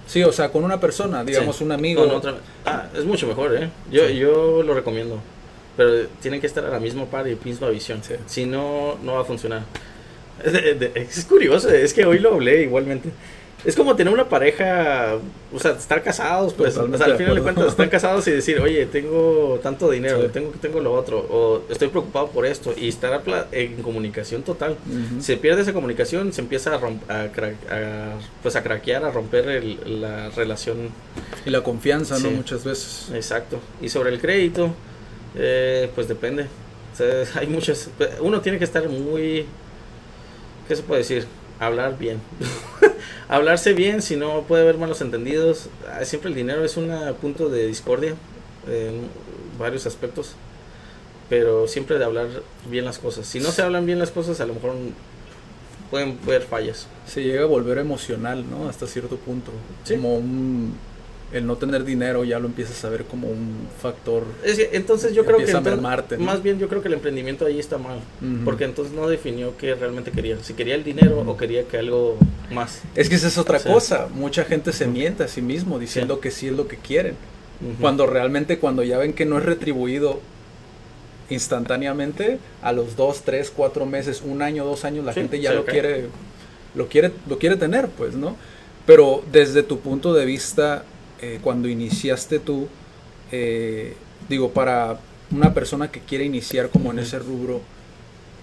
Sí, o sea, con una persona, digamos Sí. un amigo. Con otra- Ah, es mucho mejor, ¿eh? Yo, Sí. yo lo recomiendo. Pero tienen que estar a la misma par y misma visión. Sí. Si no, no va a funcionar. Es, de- de- es curioso, es que hoy lo hablé igualmente. Es como tener una pareja, o sea, estar casados, pues, o Totalmente sea, al final de cuentas, estar casados y decir, oye, tengo tanto dinero, Sí. tengo, tengo lo otro, o estoy preocupado por esto, y estar en comunicación total. Ujú. Se pierde esa comunicación, se empieza a, romp- a, pues a craquear, a romper el- la relación Y la confianza, ¿no? Muchas veces. Exacto. Y sobre el crédito, eh, pues depende. O sea, hay muchas. Uno tiene que estar muy. ¿Qué se puede decir? Hablar bien. Hablarse bien, si no puede haber malos entendidos. Ah, Siempre el dinero es un punto de discordia en varios aspectos. Pero siempre de hablar bien las cosas. Si no se hablan bien las cosas, a lo mejor pueden haber fallas. Se llega a volver emocional, ¿no? Hasta cierto punto. Sí. Como un... El no tener dinero ya lo empiezas a ver como un factor... Es que, entonces yo creo que Empieza a entonces- mermarte, ¿no? más bien yo creo que el emprendimiento ahí está mal. Porque entonces no definió qué realmente quería. Si quería el dinero o quería que algo más. Es que esa es otra cosa. Mucha gente se miente a sí mismo diciendo que sí es lo que quieren. Cuando realmente, cuando ya ven que no es retribuido instantáneamente, a los dos, tres, cuatro meses, un año, dos años, la Sí, gente ya lo quiere, lo quiere, lo quiere tener, pues, ¿no? Pero desde tu punto de vista, eh, cuando iniciaste tú, eh, digo, para una persona que quiere iniciar como en ese rubro,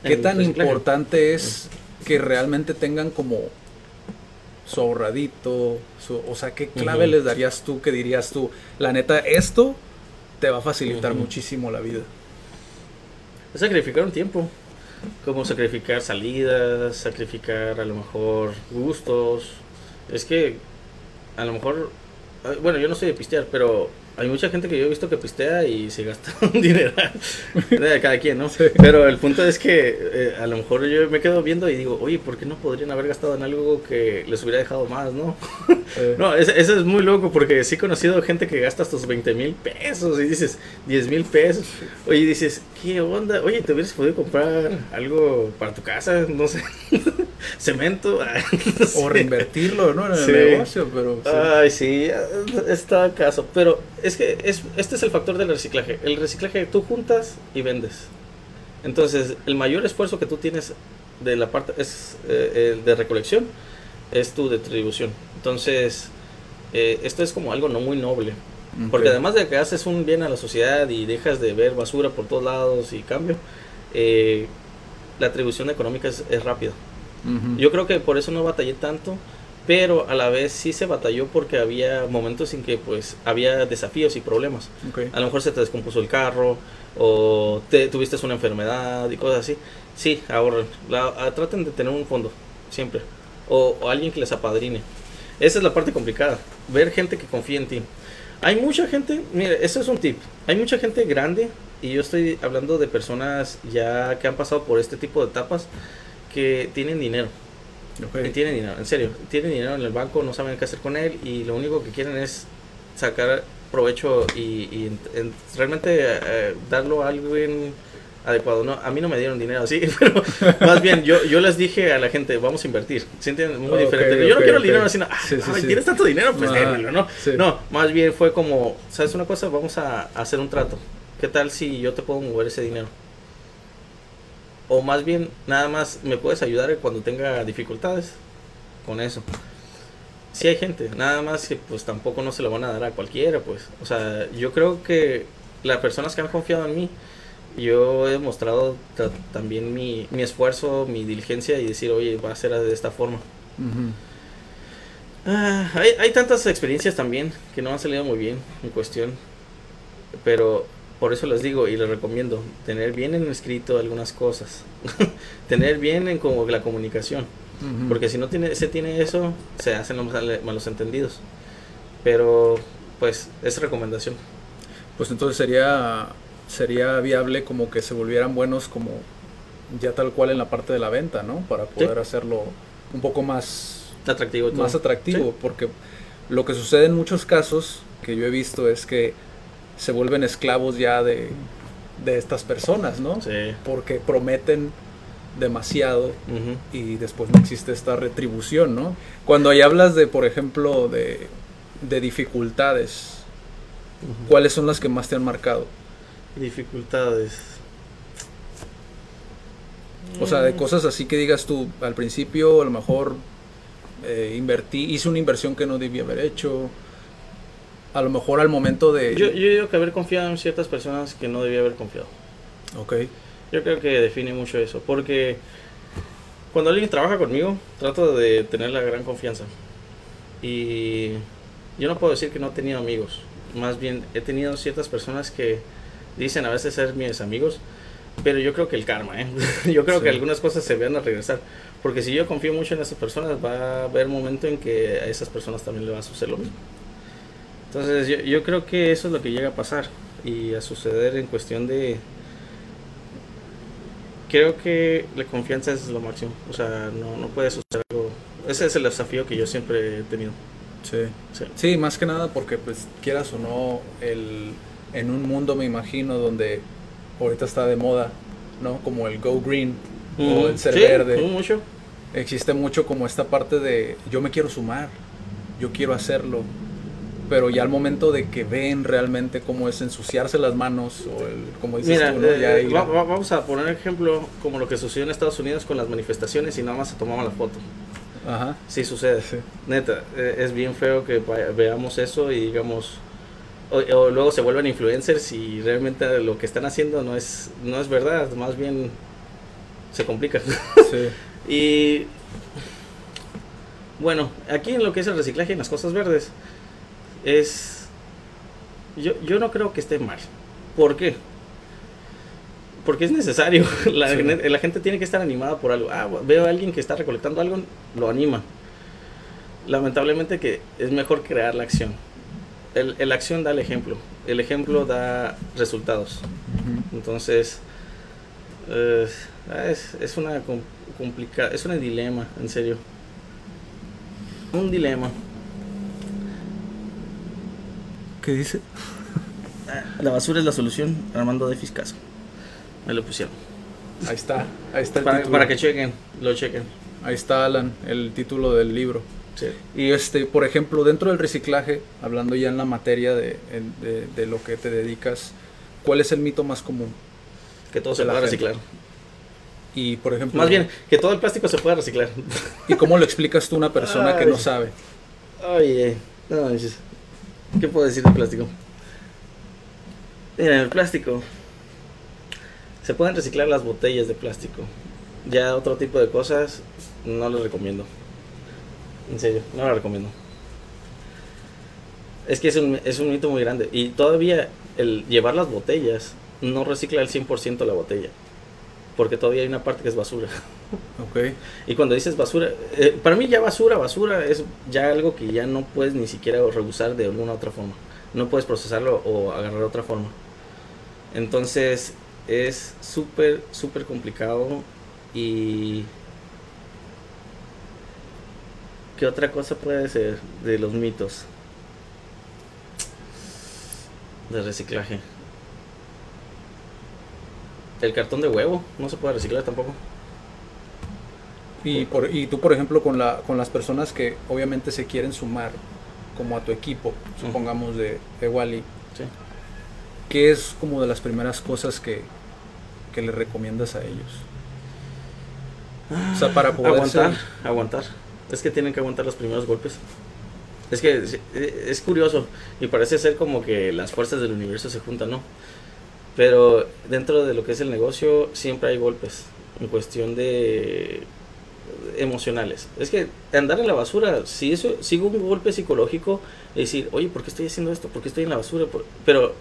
¿qué tan importante es que realmente tengan como su ahorradito, su- o sea, ¿qué clave les darías tú que dirías tú, la neta, esto te va a facilitar muchísimo la vida? Es sacrificar un tiempo. Como sacrificar salidas, sacrificar a lo mejor gustos. Es que a lo mejor, bueno, yo no soy de pistear, pero hay mucha gente que yo he visto que pistea y se gasta un dinero. de cada quien, ¿no? Sí. Pero el punto es que eh, a lo mejor yo me quedo viendo y digo, oye, ¿por qué no podrían haber gastado en algo que les hubiera dejado más, no? Eh, No, es- eso es muy loco porque sí he conocido gente que gasta sus 20 mil pesos y dices 10 mil pesos. Oye, dices, ¿qué onda? Oye, te hubieras podido comprar algo para tu casa, no sé, cemento. no sé. O reinvertirlo, ¿no? En el Sí. negocio, pero... sí. Ay, sí, está caso. Pero es que es, este es el factor del reciclaje. El reciclaje tú juntas y vendes. Entonces, el mayor esfuerzo que tú tienes de la parte es eh, el de recolección es tu distribución. Entonces, eh, esto es como algo no muy noble. Porque además de que haces un bien a la sociedad y dejas de ver basura por todos lados y cambio, eh, la atribución económica es, es rápida. Yo creo que por eso no batallé tanto, pero a la vez sí se batalló porque había momentos en que pues había desafíos y problemas. Ok. A lo mejor se te descompuso el carro o te, tuviste una enfermedad y cosas así. Sí, ahorren. La- a- traten de tener un fondo, siempre. O, o alguien que les apadrine. Esa es la parte complicada. Ver gente que confía en ti. Hay mucha gente, mire, eso es un tip. Hay mucha gente grande y yo estoy hablando de personas ya que han pasado por este tipo de etapas que tienen dinero. Y tienen dinero, en serio, tienen dinero en el banco, no saben qué hacer con él y lo único que quieren es sacar provecho y, realmente eh, darlo a alguien adecuado. No, a mí no me dieron dinero así, pero más bien yo, yo les dije a la gente, vamos a invertir. ¿Se Muy diferente. Yo no quiero el dinero así, no, tienes tanto dinero, pues ¿no? No, más bien fue como, ¿sabes una cosa? Vamos a, hacer un trato. ¿Qué tal si yo te puedo mover ese dinero? O más bien, nada más me puedes ayudar cuando tenga dificultades con eso. Si hay gente, nada más que pues tampoco no se lo van a dar a cualquiera, pues. O sea, yo creo que las personas que han confiado en mí, yo he demostrado también mi, mi, esfuerzo, mi diligencia y decir, oye, va a ser de esta forma. Ah, hay, hay, tantas experiencias también que no han salido muy bien en cuestión, pero por eso les digo y les recomiendo tener bien en escrito algunas cosas, tener bien en como la comunicación, porque si no tiene, se tiene eso, se hacen los malos entendidos. Pero pues es recomendación. Pues entonces sería sería viable como que se volvieran buenos como ya tal cual en la parte de la venta, ¿no? Para poder hacerlo un poco más atractivo. Más atractivo, porque lo que sucede en muchos casos que yo he visto es que se vuelven esclavos ya de, de estas personas, ¿no? Sí. Porque prometen demasiado y después no existe esta retribución, ¿no? Cuando ahí hablas de, por ejemplo, de, de dificultades, ¿cuáles son las que más te han marcado? Dificultades. O sea, de mm. cosas así que digas tú, al principio a lo mejor eh, invertí, hice una inversión que no debía haber hecho. A lo mejor al momento de... Yo, yo digo que haber confiado en ciertas personas que no debía haber confiado. Ok. Yo creo que define mucho eso, porque cuando alguien trabaja conmigo, trato de tener la gran confianza. Y yo no puedo decir que no he tenido amigos, más bien he tenido ciertas personas que dicen a veces ser mis amigos, pero yo creo que el karma, ¿eh? yo creo que algunas cosas se van a regresar, porque si yo confío mucho en esas personas, va a haber momento en que a esas personas también le va a suceder lo mismo. Entonces yo, yo creo que eso es lo que llega a pasar y a suceder en cuestión de... Creo que la confianza es lo máximo, o sea, no, no puede suceder algo... Ese es el desafío que yo siempre he tenido. Sí. sí, sí más que nada porque pues quieras o no, el en un mundo, me imagino, donde ahorita está de moda, ¿no? Como el Go Green o el ser verde. Mucho. Existe mucho como esta parte de yo me quiero sumar, yo quiero hacerlo, pero ya al momento de que ven realmente cómo es ensuciarse las manos o el, como dices tú, ¿no? ya eh, vamos a poner ejemplo como lo que sucedió en Estados Unidos con las manifestaciones y nada más se tomaba la foto. Ajá. Sí sucede. Neta, eh, es bien feo que veamos eso y digamos, o, luego se vuelven influencers y realmente lo que están haciendo no es, no es verdad, más bien se complica. y bueno, aquí en lo que es el reciclaje en las cosas verdes, es. Yo, yo no creo que esté mal. ¿Por qué? Porque es necesario. La, la, gente tiene que estar animada por algo. Ah, veo a alguien que está recolectando algo, lo anima. Lamentablemente que es mejor crear la acción el, el, acción da el ejemplo. El ejemplo da resultados. Entonces, eh, es, es, una complicada, es un dilema, en serio. Un dilema. ¿Qué dice? La basura es la solución, Armando de Fiscaso. Me lo pusieron. Ahí está, ahí está el para, para que chequen, lo chequen. Ahí está, Alan, el título del libro. Y este, por ejemplo, dentro del reciclaje, hablando ya en la materia de, de, lo que te dedicas, ¿cuál es el mito más común? Que todo se pueda reciclar. Y por ejemplo. Más bien, que todo el plástico se pueda reciclar. ¿Y cómo lo explicas tú a una persona que no sabe? Oye, no, ¿qué puedo decir del plástico? Mira, el plástico. Se pueden reciclar las botellas de plástico. Ya otro tipo de cosas no les recomiendo. En serio, no la recomiendo. Es que es un, es un mito muy grande. Y todavía el llevar las botellas no recicla el 100% la botella. Porque todavía hay una parte que es basura. Ok. Y cuando dices basura, eh, para mí ya basura, basura es ya algo que ya no puedes ni siquiera rehusar de alguna otra forma. No puedes procesarlo o agarrar otra forma. Entonces es súper, súper complicado y ¿Qué otra cosa puede ser de los mitos? De reciclaje. El cartón de huevo no se puede reciclar tampoco. Y, por, y tú, por ejemplo, con, la, con las personas que obviamente se quieren sumar como a tu equipo, supongamos de, de Wally, Sí. ¿qué es como de las primeras cosas que, que le recomiendas a ellos? O sea, para poder aguantar, ser- aguantar. Es que tienen que aguantar los primeros golpes. Es que es, es curioso y parece ser como que las fuerzas del universo se juntan, ¿no? Pero dentro de lo que es el negocio siempre hay golpes en cuestión de emocionales. Es que andar en la basura, si eso sigo un golpe psicológico, decir, oye, ¿por qué estoy haciendo esto? ¿Por qué estoy en la basura? Pero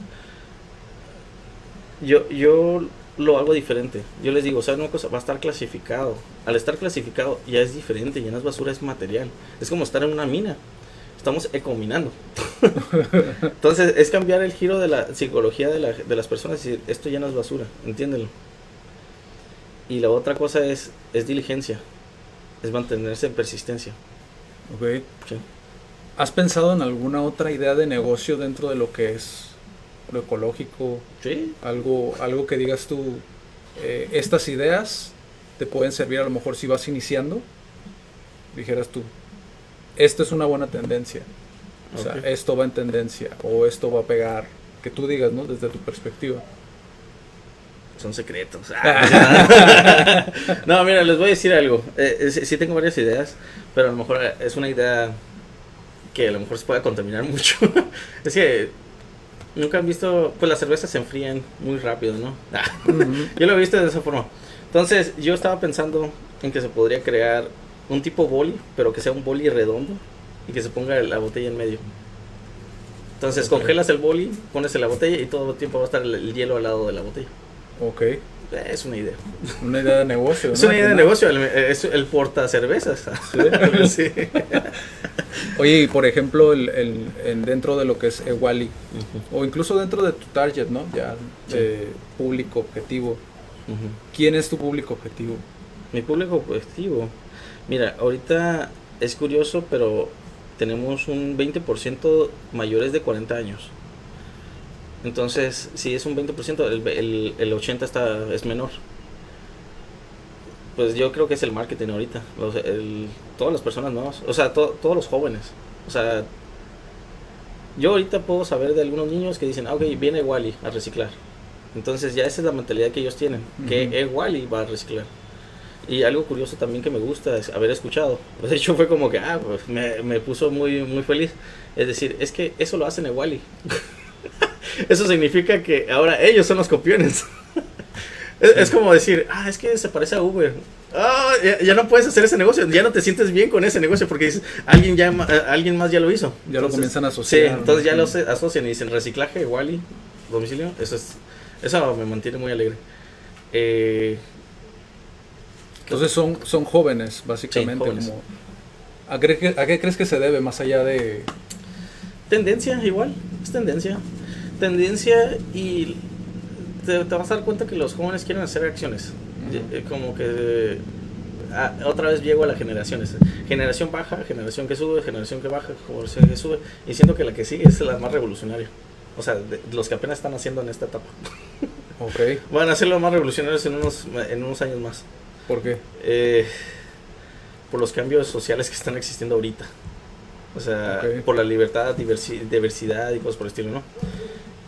yo, yo lo hago diferente. Yo les digo, ¿sabes una cosa? Va a estar clasificado. Al estar clasificado ya es diferente, ya no es basura, es material. Es como estar en una mina. Estamos ecominando. Entonces es cambiar el giro de la psicología de, la- de las personas y decir, esto ya no es basura, entiéndelo. Y la otra cosa es, es diligencia, es mantenerse en persistencia. Ok. Sí. ¿Has pensado en alguna otra idea de negocio dentro de lo que es lo ecológico? Sí, Algo, algo que digas tú, eh, estas ideas te pueden servir a lo mejor si vas iniciando. Dijeras tú, esto es una buena tendencia. O sea, esto va en tendencia o esto va a pegar. Que tú digas, ¿no? Desde tu perspectiva. Son secretos. Ah, no, mira, les voy a decir algo. Eh, eh, sí, sí tengo varias ideas, pero a lo mejor eh, es una idea que a lo mejor se puede contaminar mucho. es que nunca han visto, pues las cervezas se enfrían muy rápido, ¿no? Ah, yo lo he visto de esa forma. Entonces, yo estaba pensando en que se podría crear un tipo boli, pero que sea un boli redondo y que se ponga la botella en medio. Entonces, congelas el boli, pones en la botella y todo el tiempo va a estar el, el hielo al lado de la botella. Ok. Eh, Es una idea. Una idea de negocio. Es una idea de negocio, el, es el porta cervezas. Sí. Sí. Oye, y por ejemplo, el, el- en- dentro de lo que es Ewali, o incluso dentro de tu target, ¿no? Ya, de público objetivo. ¿Quién es tu público objetivo? Mi público objetivo. Mira, ahorita es curioso, pero tenemos un 20% mayores de 40 años. Entonces, si es un 20%, el, el, el 80% está, es menor. Pues yo creo que es el marketing ahorita. Los- el- todas las personas nuevas. O sea, to- todos los jóvenes. O sea, yo ahorita puedo saber de algunos niños que dicen, ah, ok, viene Wally a reciclar. Entonces ya esa es la mentalidad que ellos tienen, que Wally va a reciclar. Y algo curioso también que me gusta es haber escuchado. Pues, de hecho fue como que, ah, pues me, me puso muy, muy feliz. Es decir, es que eso lo hacen en Wally. eso significa que ahora ellos son los copiones. es, es como decir, ah, es que se parece a Uber. Ah, ya, ya no puedes hacer ese negocio, ya no te sientes bien con ese negocio porque dices, alguien, ya, eh, alguien más ya lo hizo. Ya lo comienzan a Sí, asociar. entonces ya lo asocian y dicen reciclaje, Wally, domicilio. Eso es, eso me mantiene muy alegre. Eh, Entonces son, son jóvenes, básicamente. Sí, jóvenes. como- ¿a, qué, cre- ¿A qué crees que se debe más allá de... tendencia, igual, es tendencia. Tendencia y te, te vas a dar cuenta que los jóvenes quieren hacer acciones. Eh, Como que ah, otra vez llego a las generaciones. Generación baja, generación que sube, generación que baja, generación que sube. Y siento que la que sigue es la más revolucionaria. O sea, de- los que apenas están haciendo en esta etapa. Ok, Van a ser los más revolucionarios en unos, en unos años más. ¿por qué? Eh, por los cambios sociales que están existiendo ahorita. O sea, por la libertad, diversi- diversidad y cosas por el estilo, ¿no?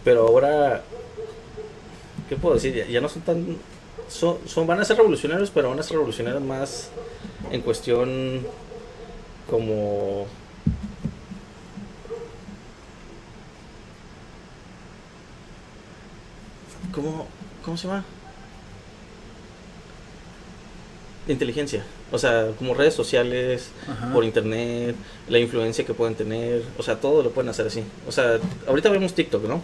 Pero ahora, ¿qué puedo decir? Ya, ya no son tan... Son, son, van a ser revolucionarios, pero van a ser revolucionarios más en cuestión como... ¿Cómo, ¿Cómo se llama? Inteligencia. O sea, como redes sociales, Ajá. por internet, la influencia que pueden tener, o sea, todo lo pueden hacer así. O sea, ahorita vemos TikTok, ¿no?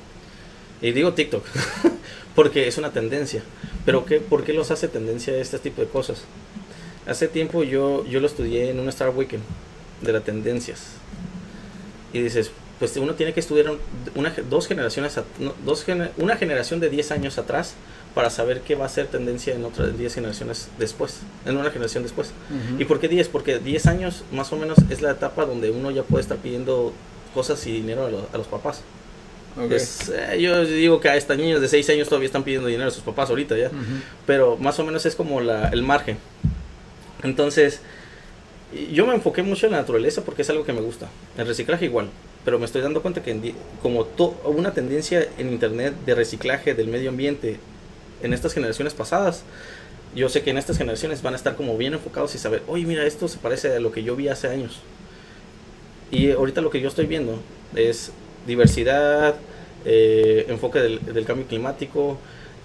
Y digo TikTok porque es una tendencia. Pero ¿qué, ¿por qué los hace tendencia este tipo de cosas? Hace tiempo yo, yo lo estudié en un Star Weekend de las tendencias. Y dices, pues uno tiene que estudiar una, dos generaciones, dos una generación de 10 años atrás para saber qué va a ser tendencia en otras 10 generaciones después, en una generación después. ¿Y por qué 10? Porque 10 años más o menos es la etapa donde uno ya puede estar pidiendo cosas y dinero a, los papás. Eh, yo digo que hasta niños de 6 años todavía están pidiendo dinero a sus papás ahorita ya, pero más o menos es como la, el margen. Entonces, yo me enfoqué mucho en la naturaleza porque es algo que me gusta. El reciclaje igual, pero me estoy dando cuenta que como una tendencia en internet de reciclaje del medio ambiente en estas generaciones pasadas, yo sé que en estas generaciones van a estar como bien enfocados y saber, oye, mira, esto se parece a lo que yo vi hace años. Y ahorita lo que yo estoy viendo es diversidad, eh, enfoque del, cambio climático.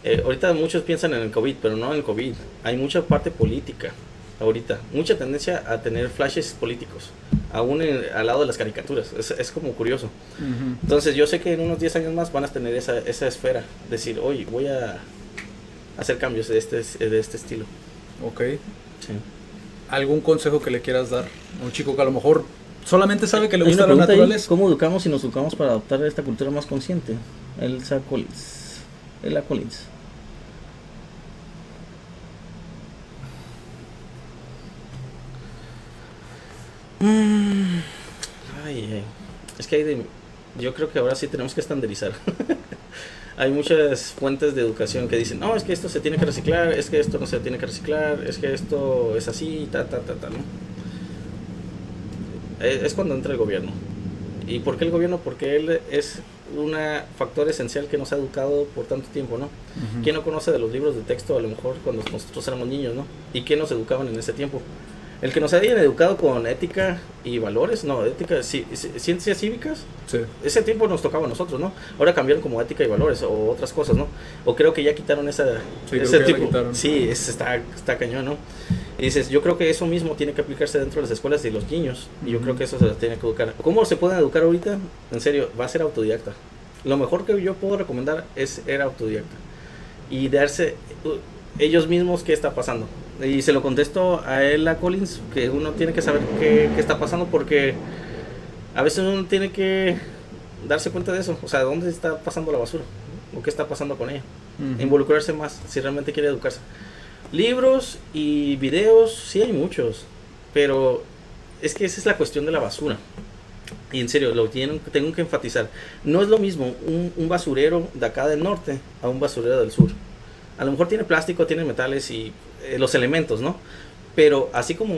Eh, ahorita muchos piensan en el COVID, pero no en el COVID. Hay mucha parte política ahorita. Mucha tendencia a tener flashes políticos, aún al lado de las caricaturas. Es, es como curioso. Entonces yo sé que en unos 10 años más van a tener esa, esa esfera. Decir, oye, voy a hacer cambios de este, de este estilo. Ok. Sí. ¿Algún consejo que le quieras dar a un chico que a lo mejor solamente sabe que le gusta la naturaleza? ¿Cómo educamos y nos educamos para adoptar esta cultura más consciente? Elsa Collins. Ella Collins. Mm. Ay, Es que hay de, yo creo que ahora sí tenemos que estandarizar. hay muchas fuentes de educación que dicen, no, es que esto se tiene que reciclar, es que esto no se tiene que reciclar, es que esto es así, ta, ta, ta, ta, ¿no? Eh, es cuando entra el gobierno. ¿Y por qué el gobierno? Porque él es un factor esencial que nos ha educado por tanto tiempo, ¿no? ¿Quién no conoce de los libros de texto a lo mejor cuando nosotros éramos niños, ¿no? ¿Y quién nos educaban en ese tiempo? El que nos hayan educado con ética y valores, no, ética, ciencias cívicas, ese tiempo nos tocaba a nosotros, ¿no? Ahora cambiaron como ética y valores o otras cosas, ¿no? O creo que ya quitaron esa, ese tipo. Sí, está, está cañón, ¿no? Y dices, yo creo que eso mismo tiene que aplicarse dentro de las escuelas de los niños. Y yo creo que eso se les tiene que educar. ¿Cómo se pueden educar ahorita? En serio, va a ser autodidacta. Lo mejor que yo puedo recomendar es ser autodidacta. Y darse ellos mismos qué está pasando. Y se lo contesto a él, a Collins, que uno tiene que saber qué, está pasando porque a veces uno tiene que darse cuenta de eso. O sea, ¿dónde está pasando la basura? ¿O qué está pasando con ella? Involucrarse más si realmente quiere educarse. Libros y videos, sí hay muchos, pero es que esa es la cuestión de la basura. Y en serio, lo tienen, tengo que enfatizar. No es lo mismo un, un basurero de acá del norte a un basurero del sur a lo mejor tiene plástico, tiene metales y eh, los elementos, ¿no? Pero así como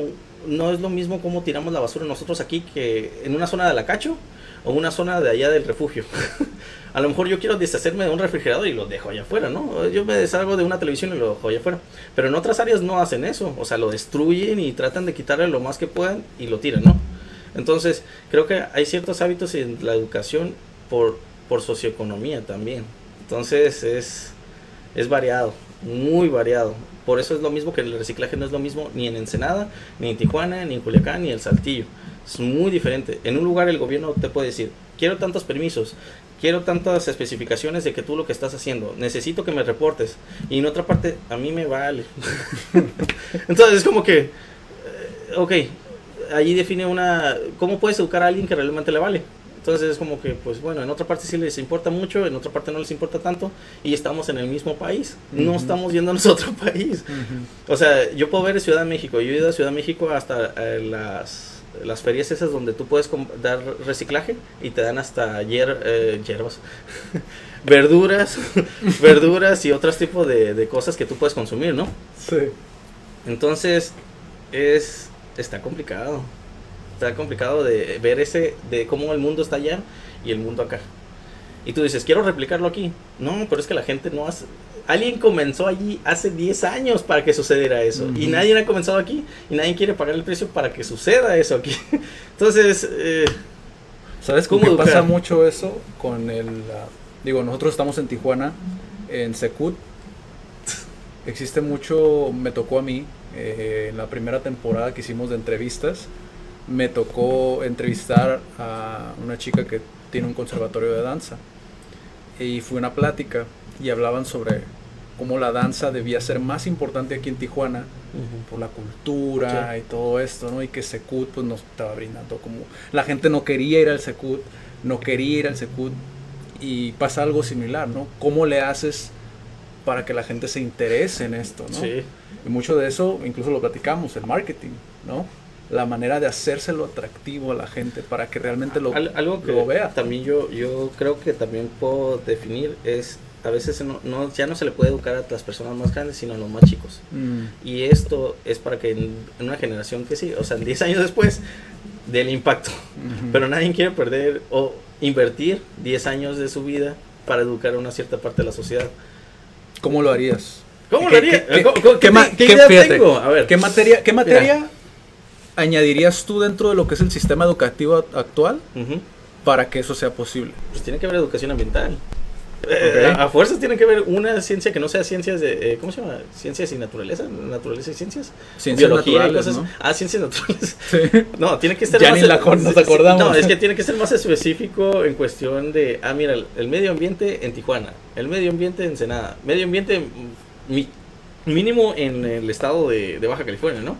no es lo mismo como tiramos la basura nosotros aquí que en una zona de la cacho o una zona de allá del refugio. a lo mejor yo quiero deshacerme de un refrigerador y lo dejo allá afuera, ¿no? Yo me deshago de una televisión y lo dejo allá afuera. Pero en otras áreas no hacen eso, o sea, lo destruyen y tratan de quitarle lo más que puedan y lo tiran, ¿no? Entonces, creo que hay ciertos hábitos en la educación por, por socioeconomía también. Entonces, es es variado, muy variado. Por eso es lo mismo que el reciclaje no es lo mismo ni en Ensenada, ni en Tijuana, ni en Culiacán, ni en Saltillo. Es muy diferente. En un lugar el gobierno te puede decir, quiero tantos permisos, quiero tantas especificaciones de que tú lo que estás haciendo, necesito que me reportes. Y en otra parte, a mí me vale. Entonces es como que, eh, ok, allí define una, ¿cómo puedes educar a alguien que realmente le vale? Entonces es como que, pues bueno, en otra parte sí les importa mucho, en otra parte no les importa tanto y estamos en el mismo país. No estamos yéndonos a otro país. O sea, yo puedo ver Ciudad de México. Yo he ido a Ciudad de México hasta eh, las, las ferias esas donde tú puedes dar reciclaje y te dan hasta hier, eh, hierbas, verduras, verduras y otros tipos de, de cosas que tú puedes consumir, ¿no? Sí. Entonces, es, está complicado está complicado de ver ese, de cómo el mundo está allá y el mundo acá. Y tú dices, quiero replicarlo aquí. No, pero es que la gente no hace... Alguien comenzó allí hace 10 años para que sucediera eso. Y nadie ha comenzado aquí. Y nadie quiere pagar el precio para que suceda eso aquí. Entonces... Eh, ¿Sabes cómo pasa mucho eso con el... digo, nosotros estamos en Tijuana, en Secut. Existe mucho, me tocó a mí, eh, en la primera temporada que hicimos de entrevistas, me tocó entrevistar a una chica que tiene un conservatorio de danza. Y fue una plática y hablaban sobre cómo la danza debía ser más importante aquí en Tijuana por la cultura y todo esto, ¿no? Y que Secut pues nos estaba brindando como la gente no quería ir al Secut, no quería ir al Secut y pasa algo similar, ¿no? ¿Cómo le haces para que la gente se interese en esto, ¿no? Sí. Y mucho de eso, incluso lo platicamos, el marketing, ¿no? La manera de hacérselo atractivo a la gente para que realmente lo, Al- algo que lo vea. también yo, yo creo que también puedo definir es, a veces no, no- ya no se le puede educar a las personas más grandes, sino a los más chicos. Mm, Y esto es para que en, en una generación que sí, o sea, 10 años después del impacto. ujú. Pero nadie quiere perder o invertir 10 años de su vida para educar a una cierta parte de la sociedad. ¿Cómo lo harías? ¿Cómo ¿Qué- lo haría? qué- qué- ¿Cómo- cómo- qué qué qué idea fíjate, tengo? A ver. ¿Qué materia, qué Mira. Añadirías tú dentro de lo que es el sistema educativo actual para que eso sea posible? Pues tiene que haber educación ambiental. Eh, Ok. a, a fuerzas tiene que haber una ciencia que no sea ciencias de. eh, ¿Cómo se llama? Ciencias y naturaleza. Naturaleza y ciencias. Ciencias Biología y cosas. ¿no? Ah, ciencias naturales. Sí. No, tiene que ser Ya más. ni la con- nos acordamos. No, es que tiene que ser más específico en cuestión de. Ah, mira, el, el medio ambiente en Tijuana. El medio ambiente en Ensenada. Medio ambiente mi- mínimo en el estado de, de Baja California, ¿no?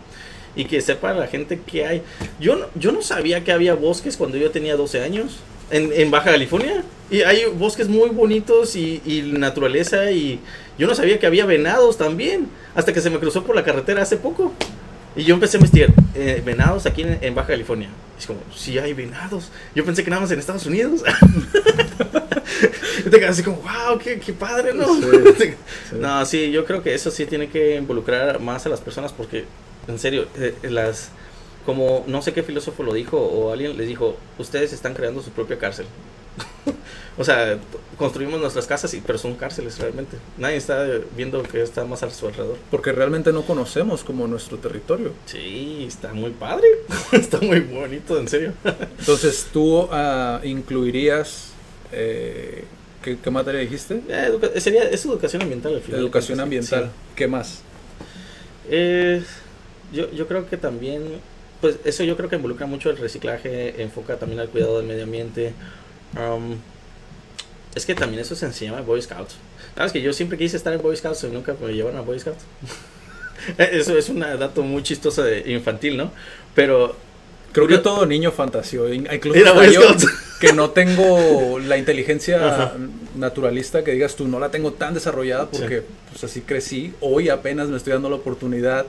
Y que sepa la gente que hay. Yo no, yo no sabía que había bosques cuando yo tenía 12 años en, en Baja California. Y hay bosques muy bonitos y, y naturaleza. Y yo no sabía que había venados también. Hasta que se me cruzó por la carretera hace poco. Y yo empecé a investigar eh, venados aquí en, en Baja California. Es como, sí hay venados. Yo pensé que nada más en Estados Unidos. y te quedas así como, wow, qué, qué padre, ¿no? Sí, No, sí, yo creo que eso sí tiene que involucrar más a las personas porque, en serio, eh, las... Como no sé qué filósofo lo dijo o alguien les dijo, ustedes están creando su propia cárcel. o sea, construimos nuestras casas, y, pero son cárceles realmente. Nadie está viendo que está más a su alrededor. Porque realmente no conocemos como nuestro territorio. Sí, está muy padre. está muy bonito, en serio. Entonces tú ah, incluirías, eh, ¿qué, qué materia dijiste? Eh, sería, es educación ambiental al final. Educación Sí. ambiental. ¿Qué más? Eh, yo, yo creo que también, pues eso yo creo que involucra mucho el reciclaje, enfoca también al cuidado del medio ambiente. Um, es que también eso se enseñaba en Boy Scouts. Sabes que yo siempre quise estar en Boy Scouts y nunca me llevaron a Boy Scouts. eso es un dato muy chistoso de infantil, ¿no? Pero Creo que todo niño fantaseó, in- incluso yo, que no tengo la inteligencia Ajá. naturalista que digas tú, no la tengo tan desarrollada porque pues así crecí. Hoy apenas me estoy dando la oportunidad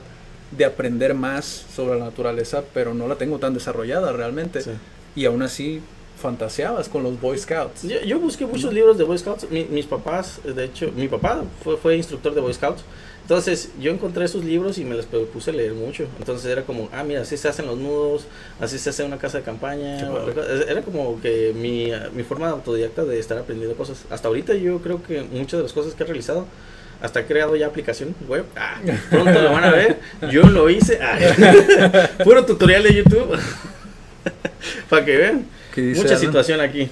de aprender más sobre la naturaleza, pero no la tengo tan desarrollada realmente. Sí. Y aún así fantaseabas con los Boy Scouts. Yo, yo busqué muchos libros de Boy Scouts. Mi- mis papás, de hecho, mi papá fue, fue instructor de Boy Scouts. Entonces yo encontré esos libros y me los puse a leer mucho. Entonces era como, ah, mira, así se hacen los nudos, así se hace una casa de campaña. Era como que mi, mi forma autodidacta de estar aprendiendo cosas. Hasta ahorita yo creo que muchas de las cosas que he realizado, hasta he creado ya aplicación web. Ah, pronto lo van a ver. Yo lo hice. Ah, puro tutorial de YouTube. Para que vean. ¿Qué dice Mucha Alan? situación aquí.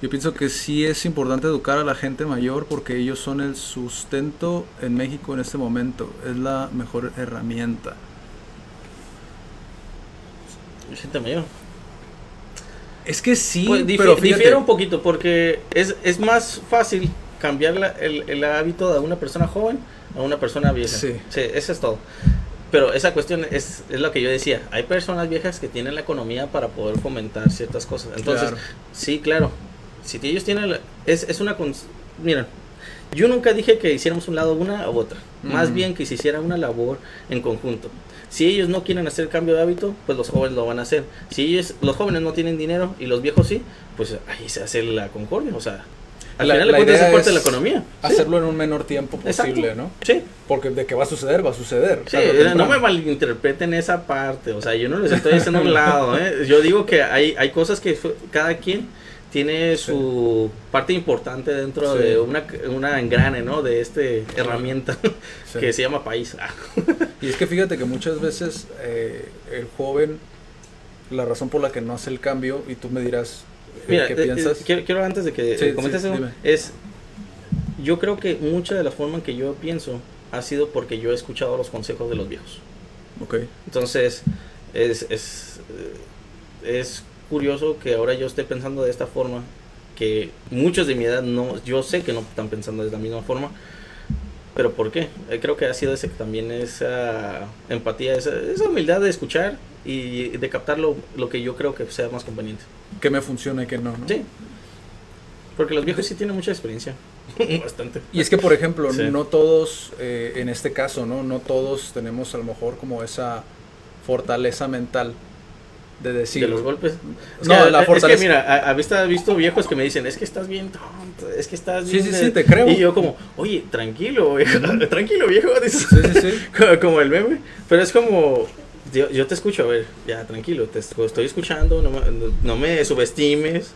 Yo pienso que sí es importante educar a la gente mayor porque ellos son el sustento en México en este momento. Es la mejor herramienta. Gente mayor. Es que sí, Pues, difi- pero fíjate, difiere un poquito porque es, es más fácil cambiar la- el, el hábito de una persona joven a una persona vieja. Sí. eso es todo. Pero esa cuestión es, es lo que yo decía. Hay personas viejas que tienen la economía para poder fomentar ciertas cosas. Entonces, Claro. sí, claro. Si ellos tienen... la- es, es una... Miren, yo nunca dije que hiciéramos un lado una u otra. Más bien que se hiciera una labor en conjunto. Si ellos no quieren hacer cambio de hábito, pues los jóvenes lo van a hacer. Si ellos, los jóvenes no tienen dinero y los viejos sí, pues ahí se hace la concordia. O sea, al La- final la cuentas es idea parte de la economía. Sí, hacerlo en un menor tiempo exacto. posible, ¿no? Sí, Porque de que va a suceder, va a suceder. Sí, eh, no me malinterpreten esa parte, o sea, yo no les estoy haciendo a un lado, ¿eh? yo digo que hay, hay cosas que cada quien tiene su parte importante dentro Sí. de una, una engrane, ¿no? De este herramienta Sí. que se llama país. Ah, Y es que fíjate que muchas veces eh, el joven, la razón por la que no hace el cambio, y tú me dirás Mira, qué eh, eh, piensas. quiero, quiero antes de que Sí, eh, comentes sí, eso, dime. es, yo creo que mucha de la forma en que yo pienso ha sido porque yo he escuchado los consejos de los viejos. Ok. Entonces, es, es, eh, es curioso que ahora yo esté pensando de esta forma, que muchos de mi edad no, yo sé que no están pensando de la misma forma, pero ¿por qué? Eh, creo que ha sido ese, también esa empatía, esa, esa humildad de escuchar y de captar lo, lo que yo creo que sea más conveniente. Que me funciona y que no, ¿no? Sí, porque los viejos sí tienen mucha experiencia. Bastante. Y es que, por ejemplo, Sí. no todos, eh, en este caso, ¿no? No todos tenemos a lo mejor como esa fortaleza mental de decir... de los golpes. Es No, que, la es fortaleza- que mira, a, a vista visto viejos que me dicen, es que estás bien tonto, es que estás Sí, bien... sí, de-". sí, te creo. Y yo como, oye, tranquilo, viejo, tranquilo, viejo, dices. Sí, sí, sí. como el meme. Pero es como, yo, yo te escucho, a ver, ya, tranquilo, te est- estoy escuchando, no me, no me subestimes.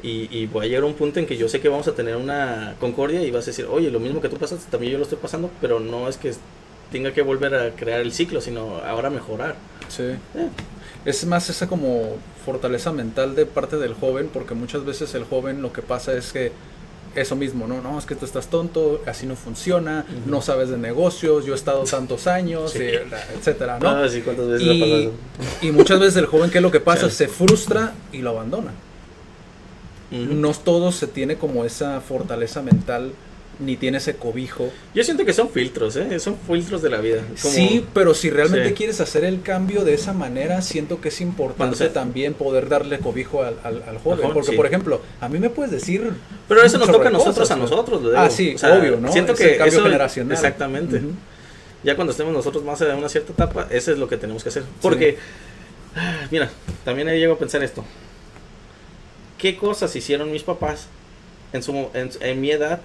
Y, y voy a llegar a un punto en que yo sé que vamos a tener una concordia y vas a decir, oye, lo mismo que tú pasaste, también yo lo estoy pasando, pero no es que tenga que volver a crear el ciclo, sino ahora mejorar. Sí. Eh. Es más esa como fortaleza mental de parte del joven, porque muchas veces el joven lo que pasa es que eso mismo, ¿no? No, es que tú estás tonto, así no funciona, no sabes de negocios, yo he estado tantos años, Sí. eh, etcétera, ¿no? Ah, sí, ¿cuántas veces y, y muchas veces el joven, ¿qué es lo que pasa? Se frustra y lo abandona. No todos se tiene como esa fortaleza mental, ni tiene ese cobijo. Yo siento que son filtros, ¿eh? Son filtros de la vida. Como- Sí, pero si realmente Sí. quieres hacer el cambio de esa manera, siento que es importante se- también poder darle cobijo al, al- al joven. porque, sí. por ejemplo, a mí me puedes decir. Pero eso nos toca a nosotros, cosas, a nosotros. lo Ah, sí, O sea, obvio, ¿no? Siento Es que el cambio eso- generacional. Exactamente. Ya cuando estemos nosotros más en una cierta etapa, eso es lo que tenemos que hacer. Porque, ah, mira, también ahí llego a pensar esto. ¿Qué cosas hicieron mis papás en, su, en, en mi edad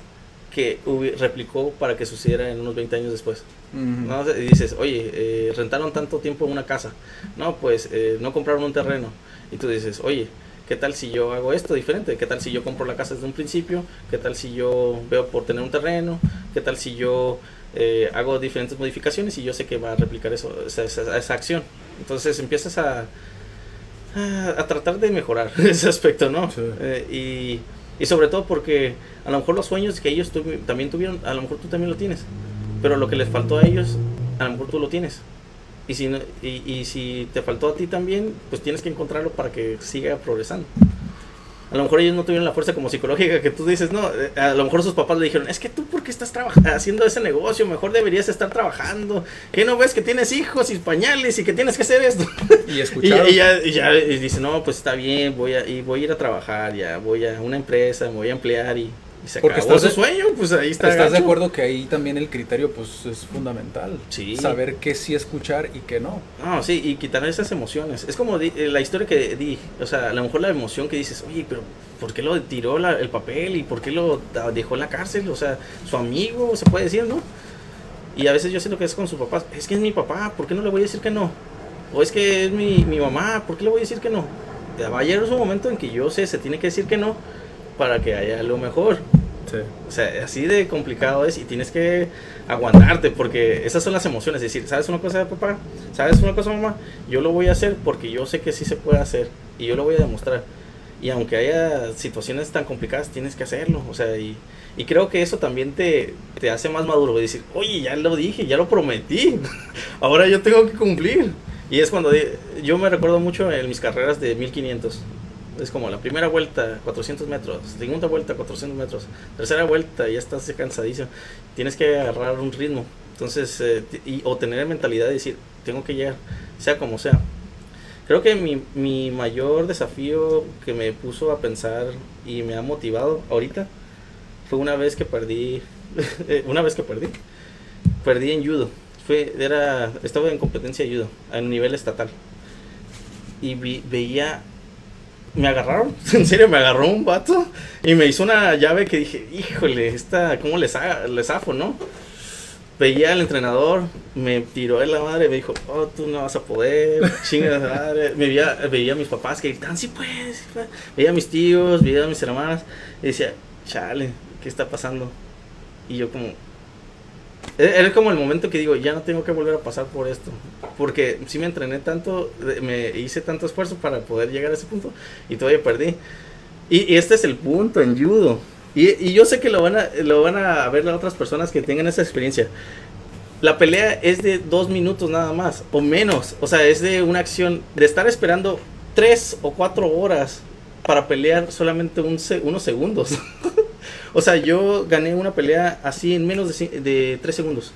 que replicó para que sucediera en unos 20 años después? Ujú. ¿no? Y dices, oye, eh, rentaron tanto tiempo una casa. No, pues eh, no compraron un terreno. Y tú dices, oye, ¿qué tal si yo hago esto diferente? ¿Qué tal si yo compro la casa desde un principio? ¿Qué tal si yo veo por tener un terreno? ¿Qué tal si yo eh, hago diferentes modificaciones y yo sé que va a replicar eso, esa, esa- esa acción? Entonces empiezas a, a, a tratar de mejorar ese aspecto, ¿no? Sí. Eh, y, y sobre todo porque a lo mejor los sueños que ellos también tuvieron, a lo mejor tú también lo tienes. Pero lo que les faltó a ellos, a lo mejor tú lo tienes. Y si, no- y si te faltó a ti también, pues tienes que encontrarlo para que siga progresando. A lo mejor ellos no tuvieron la fuerza como psicológica que tú dices, no, eh, a lo mejor sus papás le dijeron, es que tú por qué estás haciendo ese negocio, mejor deberías estar trabajando, que no ves que tienes hijos y pañales y que tienes que hacer esto. Y Y, escuchar. y ya, y ya y dice, no, pues está bien, voy a, y voy a ir a trabajar, ya voy a una empresa, me voy a emplear y, y se Porque acabó estás su de- sueño, pues ahí está. ¿Estás de gacho. acuerdo que ahí también el criterio pues es fundamental? Sí. Saber qué sí escuchar y qué no. No, sí, y quitar esas emociones. Es como eh, la historia que di, o sea, a lo mejor la emoción que dices, oye, pero ¿por qué lo tiró la- el papel y por qué lo dejó en la cárcel? O sea, su amigo, se puede decir, ¿no? Y a veces yo siento que es con sus papás, es que es mi papá, ¿por qué no le voy a decir que no? O es que es mi, mi mamá, ¿por qué le voy a decir que no? Va a llegar un momento en que yo sé, se tiene que decir que no para que haya lo mejor. Sí. O sea, así de complicado es y tienes que aguantarte porque esas son las emociones. Es decir, ¿sabes una cosa, papá? ¿Sabes una cosa, mamá? Yo lo voy a hacer porque yo sé que sí se puede hacer y yo lo voy a demostrar. Y aunque haya situaciones tan complicadas, tienes que hacerlo. O sea, y, y creo que eso también te, te hace más maduro. Decir, oye, ya lo dije, ya lo prometí. Ahora yo tengo que cumplir. Y es cuando yo me recuerdo mucho en mis carreras de 1500. Es como la primera vuelta, 400 metros. Segunda vuelta, 400 metros. Tercera vuelta, ya estás cansadísimo. Tienes que agarrar un ritmo. Entonces, eh, o tener mentalidad de decir, tengo que llegar, sea como sea. Creo que mi, mi mayor desafío que me puso a pensar y me ha motivado ahorita fue una vez que perdí, eh, una vez que perdí, perdí en judo. Fue, era, estaba en competencia de judo a nivel estatal. Y veía, me agarraron, en serio, me agarró un vato y me hizo una llave que dije, híjole, esta, ¿cómo le, sa- le zafo, no? Veía al entrenador, me tiró de la madre, me dijo, oh, tú no vas a poder, chinga de madre. Me veía, veía a mis papás que gritaban, sí puedes". Veía a mis tíos, veía a mis hermanas, y decía, chale, ¿qué está pasando? Y yo como, era como el momento que digo, ya no tengo que volver a pasar por esto. Porque sí me entrené tanto, me hice tanto esfuerzo para poder llegar a ese punto y todavía perdí. Y, y este es el punto en judo. Y, y yo sé que lo van, a, lo van a ver las otras personas que tengan esa experiencia. La pelea es de dos minutos nada más, o menos. O sea, es de una acción, de estar esperando tres o cuatro horas para pelear solamente un unos segundos. o sea, yo gané una pelea así en menos de, de tres segundos.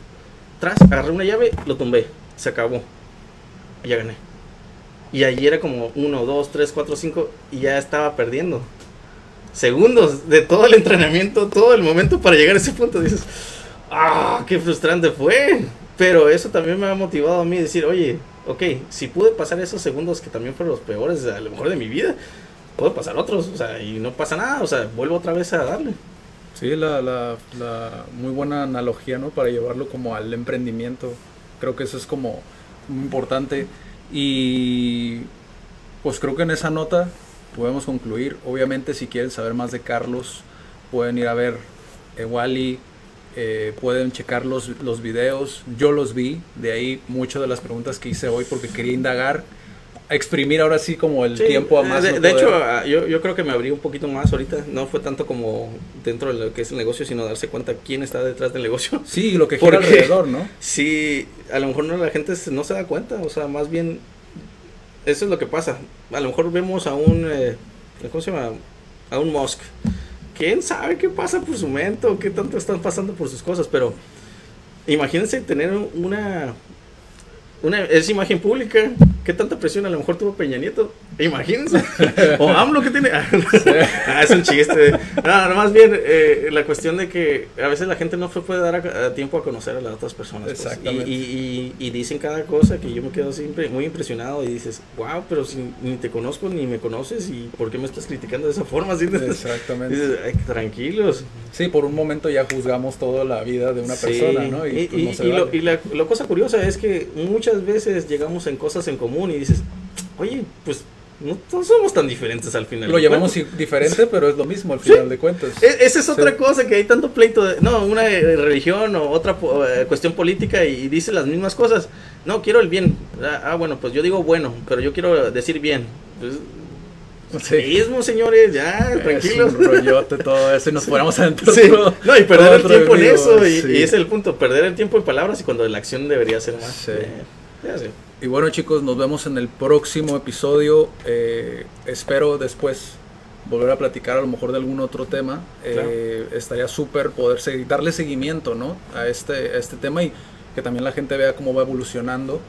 Tras, agarré una llave, lo tumbé, se acabó. Ya gané. Y allí era como uno, dos, tres, cuatro, cinco, y ya estaba perdiendo. Segundos de todo el entrenamiento, todo el momento para llegar a ese punto. Dices, ah, qué frustrante fue. Pero eso también me ha motivado a mí decir, oye, ok, si pude pasar esos segundos que también fueron los peores a lo mejor de mi vida, puedo pasar otros, o sea, y no pasa nada, o sea, vuelvo otra vez a darle. Sí, la, la, la muy buena analogía, ¿no? Para llevarlo como al emprendimiento. Creo que eso es como muy importante. Y pues creo que en esa nota podemos concluir. Obviamente, si quieren saber más de Carlos, pueden ir a ver Ewali, eh, pueden checar los, los videos. Yo los vi, de ahí muchas de las preguntas que hice hoy porque quería indagar exprimir ahora sí como el tiempo a más. De, hecho, yo, yo, creo que me abrí un poquito más ahorita. No fue tanto como dentro de lo que es el negocio, sino darse cuenta quién está detrás del negocio. Sí, lo que gira alrededor, ¿no? Sí, a lo mejor no, la gente no se da cuenta. O sea, más bien, eso es lo que pasa. A lo mejor vemos a un, eh, ¿cómo se llama? A un Musk. ¿Quién sabe qué pasa por su mente o qué tanto están pasando por sus cosas? Pero imagínense tener una, una es imagen pública ¿Qué tanta presión a lo mejor tuvo Peña Nieto? Imagínense. o AMLO que tiene. ah, es un chiste. No, más bien eh, la cuestión de que a veces la gente no puede dar tiempo a conocer a las otras personas. Pues. Exactamente. Y, y, dicen cada cosa que yo me quedo siempre muy impresionado y dices, wow, pero si ni te conozco ni me conoces y ¿por qué me estás criticando de esa forma? Exactamente. Dices, Ay, tranquilos. Sí, por un momento ya juzgamos toda la vida de una persona, ¿no? Y, pues, lo, la, la cosa curiosa es que muchas veces llegamos en cosas en común y dices, oye, pues no, somos tan diferentes al final. Lo llamamos diferente, pero es lo mismo al final de cuentas. E, esa es otra cosa que hay tanto pleito de, no, una eh, religión o otra eh, cuestión política y, dice las mismas cosas. No, quiero el bien. Ah, ah, bueno, pues yo digo bueno, pero yo quiero decir bien. Pues, Mismo, señores, ya, tranquilos. Es un rollote todo eso y nos fuéramos adentro. Sí. no, y perder el tiempo en eso. Y, ese es el punto, perder el tiempo en palabras y cuando la acción debería ser más. Sí. ya sé. Y bueno chicos, nos vemos en el próximo episodio. Eh, espero después volver a platicar a lo mejor de algún otro tema. Eh, estaría súper poder seguir, darle seguimiento ¿no? a, este, este tema y que también la gente vea cómo va evolucionando.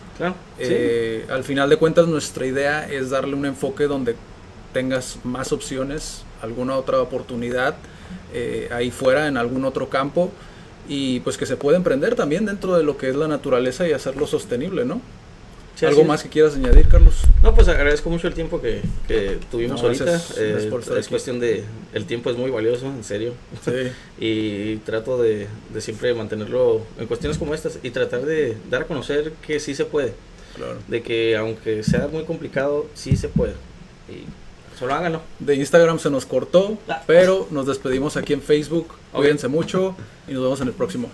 Eh, al final de cuentas nuestra idea es darle un enfoque donde tengas más opciones, alguna otra oportunidad ahí fuera en algún otro campo y pues que se pueda emprender también dentro de lo que es la naturaleza y hacerlo sostenible, ¿no? ¿Algo más que quieras añadir, Carlos? No, pues agradezco mucho el tiempo que, tuvimos ahorita. Eh, es cuestión de. El tiempo es muy valioso, en serio. Sí. y trato de, siempre mantenerlo en cuestiones como estas y tratar de dar a conocer que sí se puede. Claro. De que aunque sea muy complicado, sí se puede. Y solo háganlo. De Instagram se nos cortó, ah. pero nos despedimos aquí en Facebook. Cuídense mucho y nos vemos en el próximo.